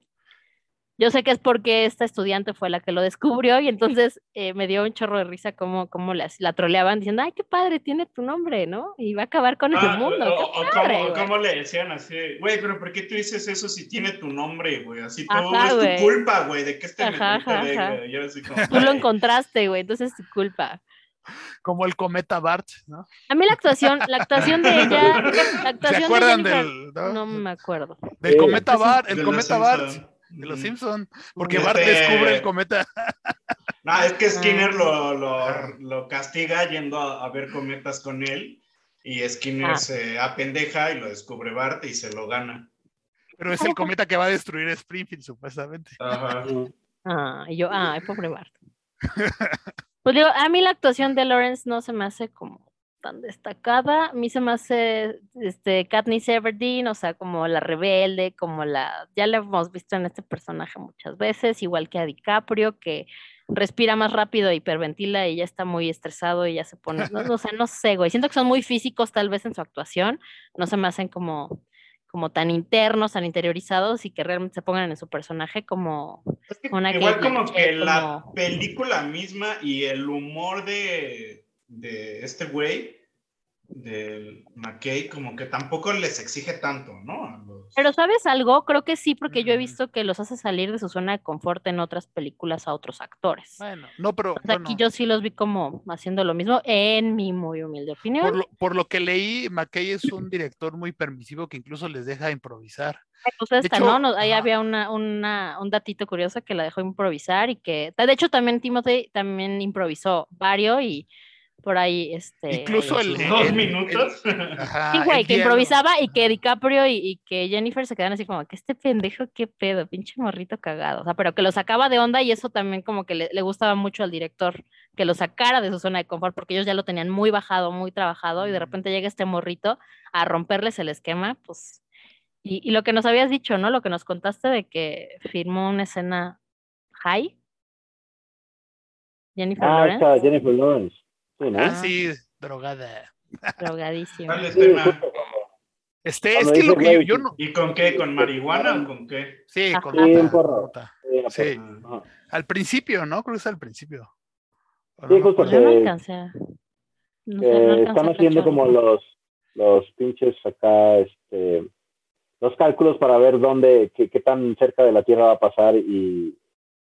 [SPEAKER 6] Yo sé que es porque esta estudiante fue la que lo descubrió y entonces eh, me dio un chorro de risa como, como la, la troleaban diciendo, ay, qué padre, tiene tu nombre, ¿no? Y va a acabar con el
[SPEAKER 8] Ah,
[SPEAKER 6] mundo.
[SPEAKER 8] o, o- o
[SPEAKER 6] padre,
[SPEAKER 8] cómo,
[SPEAKER 6] güey".
[SPEAKER 8] cómo le decían así, güey, pero ¿por qué tú dices eso si tiene tu nombre, güey? Así todo
[SPEAKER 6] Ajá,
[SPEAKER 8] es
[SPEAKER 6] güey.
[SPEAKER 8] tu culpa, güey, de que este
[SPEAKER 6] Ajá,
[SPEAKER 8] meteorito
[SPEAKER 6] ajá,
[SPEAKER 8] venga",
[SPEAKER 6] ajá.
[SPEAKER 8] y yo así como,
[SPEAKER 6] Tú lo encontraste, güey, entonces es tu culpa.
[SPEAKER 9] como el cometa Bart, ¿no?
[SPEAKER 6] A mí la actuación, la actuación de ella, la
[SPEAKER 9] ¿Se
[SPEAKER 6] actuación
[SPEAKER 9] acuerdan
[SPEAKER 6] de Jennifer,
[SPEAKER 9] del, no?
[SPEAKER 6] no me acuerdo.
[SPEAKER 9] del
[SPEAKER 7] Sí.
[SPEAKER 9] cometa Bart, el
[SPEAKER 8] De
[SPEAKER 9] cometa Bart. De los
[SPEAKER 8] Ujú.
[SPEAKER 9] Simpson, porque
[SPEAKER 8] Este-
[SPEAKER 9] Bart descubre el cometa. <laughs>
[SPEAKER 8] No, es que Skinner
[SPEAKER 6] Ah.
[SPEAKER 8] lo, lo, lo castiga yendo a, a ver cometas con él y Skinner
[SPEAKER 6] Ah.
[SPEAKER 8] se apendeja y lo descubre Bart y se lo gana.
[SPEAKER 9] Pero es el cometa que va a destruir Springfield, supuestamente.
[SPEAKER 8] Ajá.
[SPEAKER 6] Ah, y yo, ay, pobre Bart. <laughs> Pues digo, a mí la actuación de Lawrence no se me hace como tan destacada. A mí se me hace este Katniss Everdeen, o sea, como la rebelde, como la. Ya la hemos visto en este personaje muchas veces, igual que a DiCaprio, que respira más rápido, hiperventila y ya está muy estresado y ya se pone. No, no, o sea, no sé, güey. Siento que son muy físicos tal vez en su actuación. No se me hacen como como tan internos, tan interiorizados y que realmente se pongan en su personaje como una
[SPEAKER 8] Igual
[SPEAKER 6] Kate
[SPEAKER 8] como que la película misma y el humor de, de este güey, del McKay, como que tampoco les exige tanto, ¿no? Los-
[SPEAKER 6] Pero ¿sabes algo? Creo que sí, porque yo he visto que los hace salir de su zona de confort en otras películas a otros actores.
[SPEAKER 9] Bueno, no, pero
[SPEAKER 6] O sea,
[SPEAKER 9] bueno,
[SPEAKER 6] aquí yo sí los vi como haciendo lo mismo, en mi muy humilde opinión.
[SPEAKER 9] por, lo, por lo que leí, McKay es un director muy permisivo que incluso les deja improvisar.
[SPEAKER 6] Pues
[SPEAKER 9] De
[SPEAKER 6] esta,
[SPEAKER 9] hecho,
[SPEAKER 6] ¿no? Ahí
[SPEAKER 9] ajá.
[SPEAKER 6] había una, una, un datito curioso que la dejó improvisar y que, de hecho, también Timothy también improvisó varios y por ahí, este...
[SPEAKER 9] Incluso el, el-
[SPEAKER 8] dos
[SPEAKER 9] el-
[SPEAKER 8] minutos.
[SPEAKER 9] el- ajá,
[SPEAKER 6] Sí, güey, que improvisaba y que DiCaprio y, y que Jennifer se quedan así como que este pendejo, qué pedo, pinche morrito cagado. O sea, pero que lo sacaba de onda y eso también como que le, le gustaba mucho al director, que lo sacara de su zona de confort, porque ellos ya lo tenían muy bajado, muy trabajado, y de repente llega este morrito a romperles el esquema, pues. Y, y lo que nos habías dicho, ¿no? Lo que nos contaste de que firmó una escena high. Jennifer
[SPEAKER 7] Ah,
[SPEAKER 6] Lawrence,
[SPEAKER 7] está Jennifer Lawrence. Sí, ¿no?
[SPEAKER 9] Ah, sí, drogada.
[SPEAKER 6] drogadísima.
[SPEAKER 8] ¿Cuál
[SPEAKER 7] justo.
[SPEAKER 9] Este, es que lo que yo, no.
[SPEAKER 8] ¿Y con qué? ¿Con marihuana o con qué?
[SPEAKER 9] Sí, con
[SPEAKER 7] Sí,
[SPEAKER 9] mota,
[SPEAKER 7] un porro.
[SPEAKER 9] mota.
[SPEAKER 7] Sí.
[SPEAKER 9] Al principio, ¿no? Creo que es al principio. ¿O
[SPEAKER 7] Sí, justo
[SPEAKER 6] Pues
[SPEAKER 7] que- que están haciendo como los los pinches acá este los cálculos para ver dónde qué, qué tan cerca de la Tierra va a pasar y,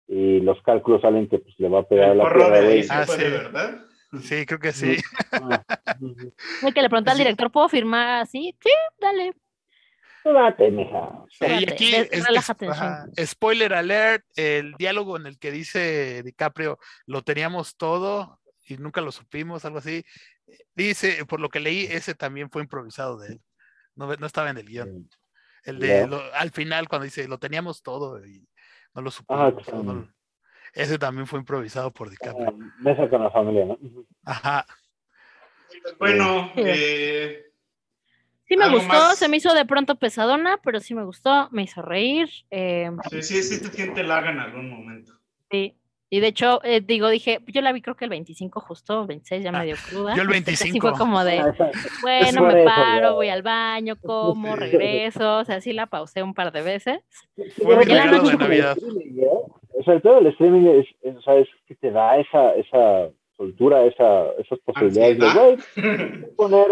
[SPEAKER 7] y los cálculos salen que pues le va a pegar
[SPEAKER 8] El
[SPEAKER 7] la
[SPEAKER 8] porro
[SPEAKER 7] Tierra
[SPEAKER 8] de ahí se
[SPEAKER 9] Ah,
[SPEAKER 8] fue de
[SPEAKER 9] sí.
[SPEAKER 8] verdad.
[SPEAKER 9] Sí, creo que sí.
[SPEAKER 7] Ah, ujú.
[SPEAKER 6] Güey, que le pregunté al director, ¿puedo firmar así? Sí, dale.
[SPEAKER 7] Date, mija.
[SPEAKER 9] Sí, y aquí, es-
[SPEAKER 6] relájate,
[SPEAKER 9] spoiler alert, el diálogo en el que dice DiCaprio, lo teníamos todo y nunca lo supimos, algo así. Dice, por lo que leí, ese también fue improvisado de él. No, no estaba en el guion. El de lo- al final, cuando dice, lo teníamos todo y no lo
[SPEAKER 7] Ah,
[SPEAKER 9] supimos. o no ese también fue improvisado por DiCaprio.
[SPEAKER 7] Ah, Mesa con la familia, ¿no?
[SPEAKER 9] Ajá.
[SPEAKER 8] Bueno,
[SPEAKER 6] Sí.
[SPEAKER 8] eh,
[SPEAKER 6] Sí me
[SPEAKER 8] ¿Algo
[SPEAKER 6] gustó,
[SPEAKER 8] más?
[SPEAKER 6] se me hizo de pronto pesadona, pero sí me gustó, me hizo reír. eh,
[SPEAKER 8] sí, sí, sí te siente larga en algún momento.
[SPEAKER 6] sí. Y de hecho, eh, digo, dije, yo la vi creo que el 25 justo, 26 ya
[SPEAKER 9] Ah,
[SPEAKER 6] medio cruda.
[SPEAKER 9] yo el
[SPEAKER 6] Este, sí
[SPEAKER 9] 25.
[SPEAKER 6] fue como de,
[SPEAKER 7] Ah,
[SPEAKER 6] bueno, me paro, voy al baño, como, regreso, o sea, sí la pausé un par de veces.
[SPEAKER 9] Fue mi regalo de Navidad.
[SPEAKER 7] O sea, todo el streaming es, es, o sea, es que te da esa, esa soltura, esa, esas posibilidades de, güey, poner,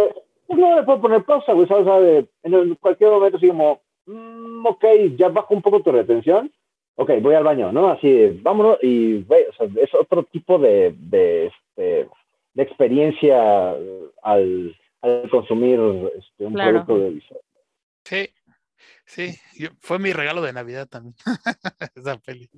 [SPEAKER 7] pues no le puedo poner pausa, güey, ¿sabes? O sea, de- en cualquier momento así como, mm, ok, ya bajo un poco tu retención, ok, voy al baño, ¿no? Así, de, vámonos, y, güey, o sea, es otro tipo de, de, este, de experiencia al, al consumir este, un
[SPEAKER 6] Claro.
[SPEAKER 7] producto audiovisual.
[SPEAKER 9] Sí, sí, yo- fue mi regalo de Navidad también. <laughs> Esa peli.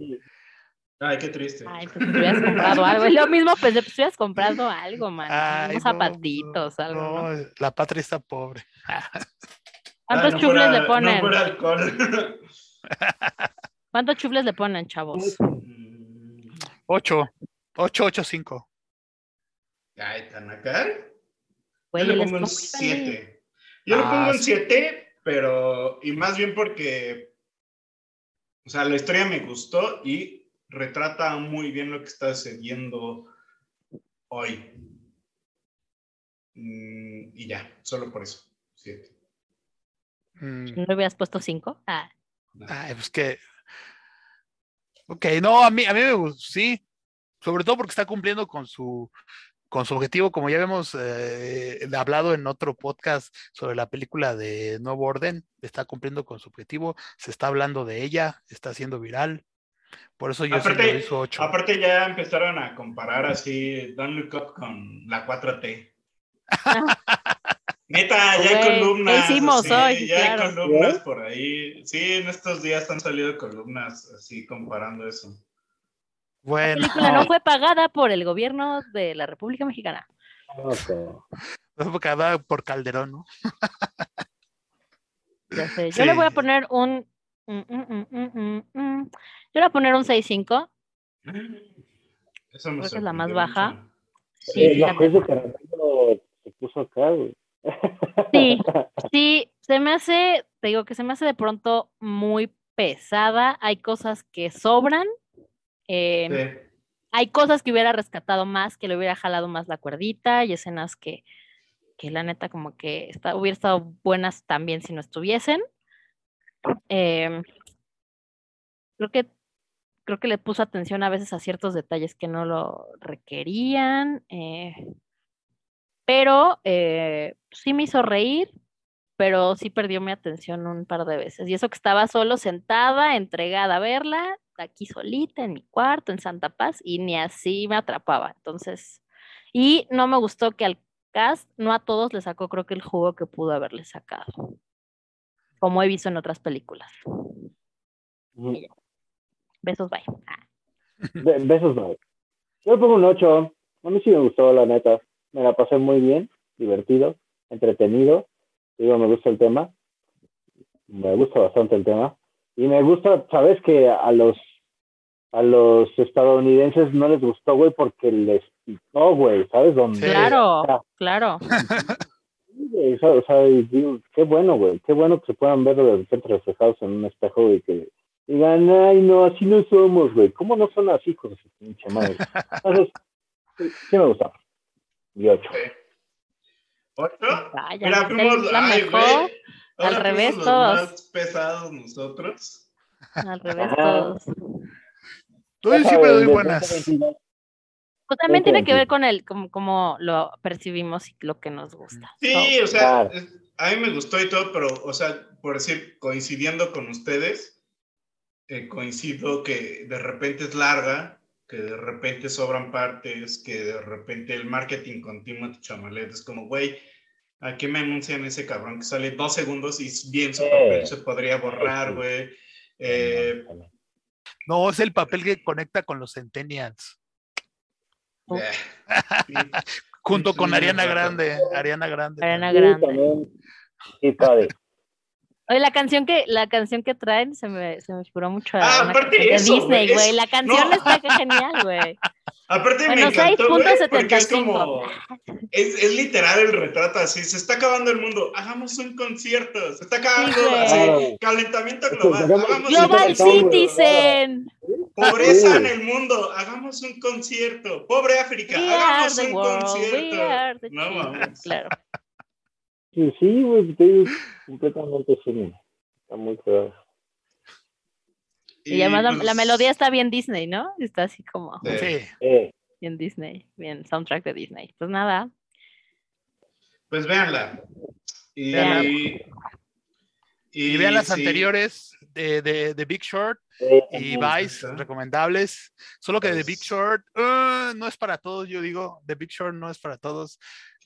[SPEAKER 8] Ay, qué triste.
[SPEAKER 6] Ay, pues te hubieras comprado algo. Es lo mismo, pues te hubieras comprado algo, man.
[SPEAKER 9] Ay,
[SPEAKER 6] Unos
[SPEAKER 9] no,
[SPEAKER 6] zapatitos, algo, ¿no?
[SPEAKER 9] No, la patria está pobre. <laughs>
[SPEAKER 6] ¿Cuántos
[SPEAKER 8] no
[SPEAKER 6] chufles
[SPEAKER 8] fuera-
[SPEAKER 6] le ponen?
[SPEAKER 8] No fuera alcohol. <laughs>
[SPEAKER 6] ¿Cuántos chufles le ponen, chavos?
[SPEAKER 8] Mm,
[SPEAKER 9] 8, 8, 8, 5.
[SPEAKER 8] Ay, tan acá. Yo le pongo un. 7. Yo le
[SPEAKER 9] Ah,
[SPEAKER 8] pongo un
[SPEAKER 9] sí.
[SPEAKER 8] 7, pero. Y más bien porque. O sea, la historia me gustó y retrata muy bien lo que está sucediendo hoy. Mm, y ya, solo por eso. 7.
[SPEAKER 9] Mm,
[SPEAKER 6] ¿No le hubieras puesto cinco? Ah,
[SPEAKER 9] Ay, pues que. Ok, no, a mí, a mí me gustó, sí. Sobre todo porque está cumpliendo con su, con su objetivo, como ya habíamos eh, hablado en otro podcast sobre la película de Nuevo Orden, está cumpliendo con su objetivo, se está hablando de ella, está siendo viral. Por eso yo sí
[SPEAKER 8] Aparte-
[SPEAKER 9] hizo 8.
[SPEAKER 8] Aparte, ya empezaron a comparar así Don't Look Up con la 4T. <laughs> Neta, ya hay
[SPEAKER 6] Güey, ¿qué
[SPEAKER 8] columnas.
[SPEAKER 6] hicimos
[SPEAKER 8] así,
[SPEAKER 6] hoy?
[SPEAKER 8] Ya
[SPEAKER 6] Claro.
[SPEAKER 8] hay columnas por ahí. Sí, en estos días han salido columnas así comparando eso.
[SPEAKER 9] Bueno,
[SPEAKER 6] película no fue pagada por el gobierno de la República Mexicana.
[SPEAKER 9] fue pagada por Calderón, ¿no?
[SPEAKER 6] Ya sé. Yo
[SPEAKER 9] Sí.
[SPEAKER 6] le voy a poner un. mm, mm, mm, mm, mm, mm. Yo le voy a poner un 6.5.
[SPEAKER 8] Eso me
[SPEAKER 6] Creo que es la más baja.
[SPEAKER 8] mucho.
[SPEAKER 6] Sí,
[SPEAKER 7] Eh, la juez de Tarantino se puso acá, güey.
[SPEAKER 6] Sí, <laughs> sí, se me hace, te digo que se me hace de pronto muy pesada. Hay cosas que sobran. eh,
[SPEAKER 8] Sí.
[SPEAKER 6] hay cosas que hubiera rescatado más, que le hubiera jalado más la cuerdita y escenas que, que la neta como que está, hubiera estado buenas también si no estuviesen. Em, creo que creo que le puso atención a veces a ciertos detalles que no lo requerían. eh, pero eh, sí me hizo reír, pero sí perdió mi atención un par de veces. Y eso que estaba solo sentada, entregada a verla, aquí solita, en mi cuarto, en Santa Paz, y ni así me atrapaba. Entonces, y no me gustó que al cast, no a todos le sacó, creo que el jugo que pudo haberle sacado, como he visto en otras películas. Ya. Besos, bye. <laughs>
[SPEAKER 7] Be- besos, no. Yo le pongo un 8. A mí sí me gustó, la neta. Me la pasé muy bien, divertido, entretenido. Digo, me gusta el tema. Me gusta bastante el tema. Y me gusta, sabes que a los a los estadounidenses no les gustó, güey, porque les picó, güey, ¿sabes? Donde,
[SPEAKER 6] Claro,
[SPEAKER 7] o sea,
[SPEAKER 6] claro. <laughs>
[SPEAKER 7] o sea, digo, qué bueno, güey, qué bueno que se puedan ver de repente reflejados en un espejo y que digan, ay, no, así no somos, güey. ¿Cómo no son así, con su pinche madre? <laughs> Entonces, sí, sí me gusta. Y ocho.
[SPEAKER 8] ¿Ocho?
[SPEAKER 6] Vaya,
[SPEAKER 8] Mira, fuimos,
[SPEAKER 6] la
[SPEAKER 8] ay,
[SPEAKER 6] mejor, al revés
[SPEAKER 8] los
[SPEAKER 6] todos.
[SPEAKER 8] más pesados nosotros.
[SPEAKER 6] Al revés
[SPEAKER 7] Ajá.
[SPEAKER 6] todos.
[SPEAKER 9] Yo siempre doy buenas.
[SPEAKER 6] Pues también tiene que
[SPEAKER 7] 20.
[SPEAKER 6] ver con el, como, como lo percibimos y lo que nos gusta.
[SPEAKER 8] Sí, o sea,
[SPEAKER 7] Claro.
[SPEAKER 8] es- a mí me gustó y todo, pero, o sea, por decir, coincidiendo con ustedes, eh, coincido que de repente es larga, que de repente sobran partes, que de repente el marketing con Timothy Chamalet es como, güey, ¿a qué me anuncian ese cabrón que sale dos segundos y bien su papel se podría borrar, güey? Eh,
[SPEAKER 9] No, es el papel que conecta con los Centennials.
[SPEAKER 6] Oh. <laughs>
[SPEAKER 8] eh, sí.
[SPEAKER 9] Junto
[SPEAKER 8] Sí,
[SPEAKER 9] con
[SPEAKER 8] sí,
[SPEAKER 9] Ariana. Grande. Ariana Grande.
[SPEAKER 6] Ariana Grande.
[SPEAKER 7] Sí, padre.
[SPEAKER 6] Oye, la canción que, la canción que traen se me, se me figuró mucho a
[SPEAKER 8] Ah, aparte
[SPEAKER 6] de
[SPEAKER 8] eso,
[SPEAKER 6] Disney,
[SPEAKER 8] güey,
[SPEAKER 6] La canción
[SPEAKER 8] no.
[SPEAKER 6] está genial, güey. <laughs>
[SPEAKER 8] Aparte me
[SPEAKER 6] Bueno,
[SPEAKER 8] encantó, güey, porque es
[SPEAKER 6] 6.75.
[SPEAKER 8] como... Es, es literal el retrato así, se está acabando el mundo, hagamos un concierto, se está acabando
[SPEAKER 6] Sí,
[SPEAKER 8] así, calentamiento global,
[SPEAKER 7] hagamos-
[SPEAKER 8] hagamos un
[SPEAKER 6] Global. Citizen.
[SPEAKER 8] pobreza
[SPEAKER 7] Sí.
[SPEAKER 8] en el mundo, hagamos un concierto, pobre África,
[SPEAKER 6] We
[SPEAKER 8] hagamos
[SPEAKER 6] the
[SPEAKER 8] un
[SPEAKER 6] world.
[SPEAKER 8] concierto. No mames.
[SPEAKER 6] Claro.
[SPEAKER 7] Sí, sí, güey, digo, completamente sí. Está muy claro.
[SPEAKER 6] Y además la,
[SPEAKER 8] pues,
[SPEAKER 6] la melodía está bien Disney, ¿no? Está así como
[SPEAKER 8] Sí.
[SPEAKER 7] Eh,
[SPEAKER 6] bien Disney, bien soundtrack de Disney. Pues nada,
[SPEAKER 8] Pues véanla. Y,
[SPEAKER 9] Véanla.
[SPEAKER 8] y,
[SPEAKER 9] Y vean las
[SPEAKER 8] sí.
[SPEAKER 9] anteriores de, de, de Big Short
[SPEAKER 7] eh,
[SPEAKER 9] y. Vice, recomendables. Solo que The Big
[SPEAKER 8] Pues-
[SPEAKER 9] Short uh, no es para todos, yo digo. The Big Short no es para todos.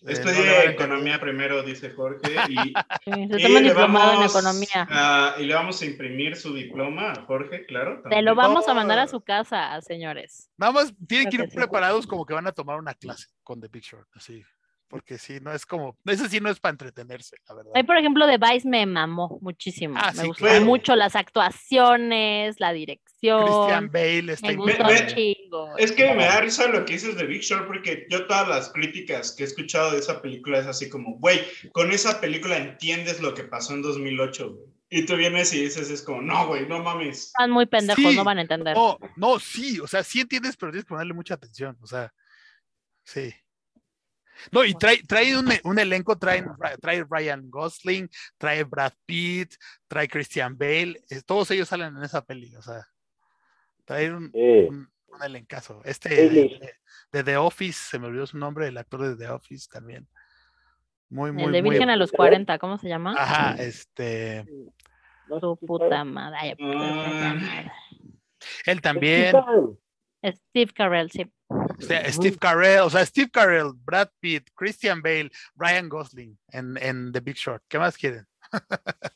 [SPEAKER 9] Eh,
[SPEAKER 8] Estudie
[SPEAKER 9] no le van a
[SPEAKER 8] economía primero, dice Jorge, <laughs> y,
[SPEAKER 6] sí, se toma un diplomado en economía.
[SPEAKER 8] y le vamos a imprimir su diploma a Jorge, claro.
[SPEAKER 6] Te lo vamos a mandar a su casa, señores.
[SPEAKER 9] Nada más tienen que ir
[SPEAKER 6] que sí.
[SPEAKER 9] preparados como que van a tomar una clase con The Big Short, así. Porque sí, no es como, ese sí no es para entretenerse, la verdad.
[SPEAKER 6] Ahí, por ejemplo, de Vice me mamó muchísimo.
[SPEAKER 9] Ah,
[SPEAKER 6] me
[SPEAKER 9] sí,
[SPEAKER 6] gustó
[SPEAKER 8] claro.
[SPEAKER 6] mucho las actuaciones, la dirección.
[SPEAKER 9] Christian Bale está
[SPEAKER 6] me
[SPEAKER 9] increíble.
[SPEAKER 6] gustó
[SPEAKER 8] Me-
[SPEAKER 6] chingo.
[SPEAKER 8] Es que me da risa lo que dices de Big Short porque yo todas las críticas que he escuchado de esa película es así como, güey, con esa película entiendes lo que pasó en 2008, güey. Y tú vienes y dices, es como, no, güey, no mames.
[SPEAKER 6] Están muy pendejos,
[SPEAKER 9] Sí.
[SPEAKER 6] no van a entender.
[SPEAKER 9] No, no, sí, o sea, sí entiendes, pero tienes que ponerle mucha atención, o sea, sí. No, y trae, trae un, un elenco, trae, trae Ryan Gosling, trae Brad Pitt, trae Christian Bale, eh, todos ellos salen en esa peli, o sea, trae un,
[SPEAKER 7] eh,
[SPEAKER 9] un, un elencazo. Este
[SPEAKER 7] Bailey.
[SPEAKER 9] de, de The Office, se me olvidó su nombre, el actor de The Office también. Muy, muy,
[SPEAKER 6] el de
[SPEAKER 9] muy.
[SPEAKER 6] Virgen a los 40, ¿cómo se llama?
[SPEAKER 9] Ajá, este,
[SPEAKER 6] Su puta madre. ay, puta
[SPEAKER 8] Ah.
[SPEAKER 6] madre.
[SPEAKER 9] él también.
[SPEAKER 6] Steve Carell, sí.
[SPEAKER 9] O sea, Steve Carell, o sea, Steve Carell, Brad Pitt, Christian Bale, Ryan Gosling en, en The Big Short. ¿Qué más quieren? <laughs>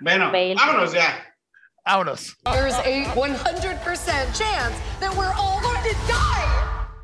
[SPEAKER 8] Bueno,
[SPEAKER 6] Bale.
[SPEAKER 8] vámonos ya.
[SPEAKER 9] Vámonos.
[SPEAKER 13] There's a 100% chance that we're all going to die.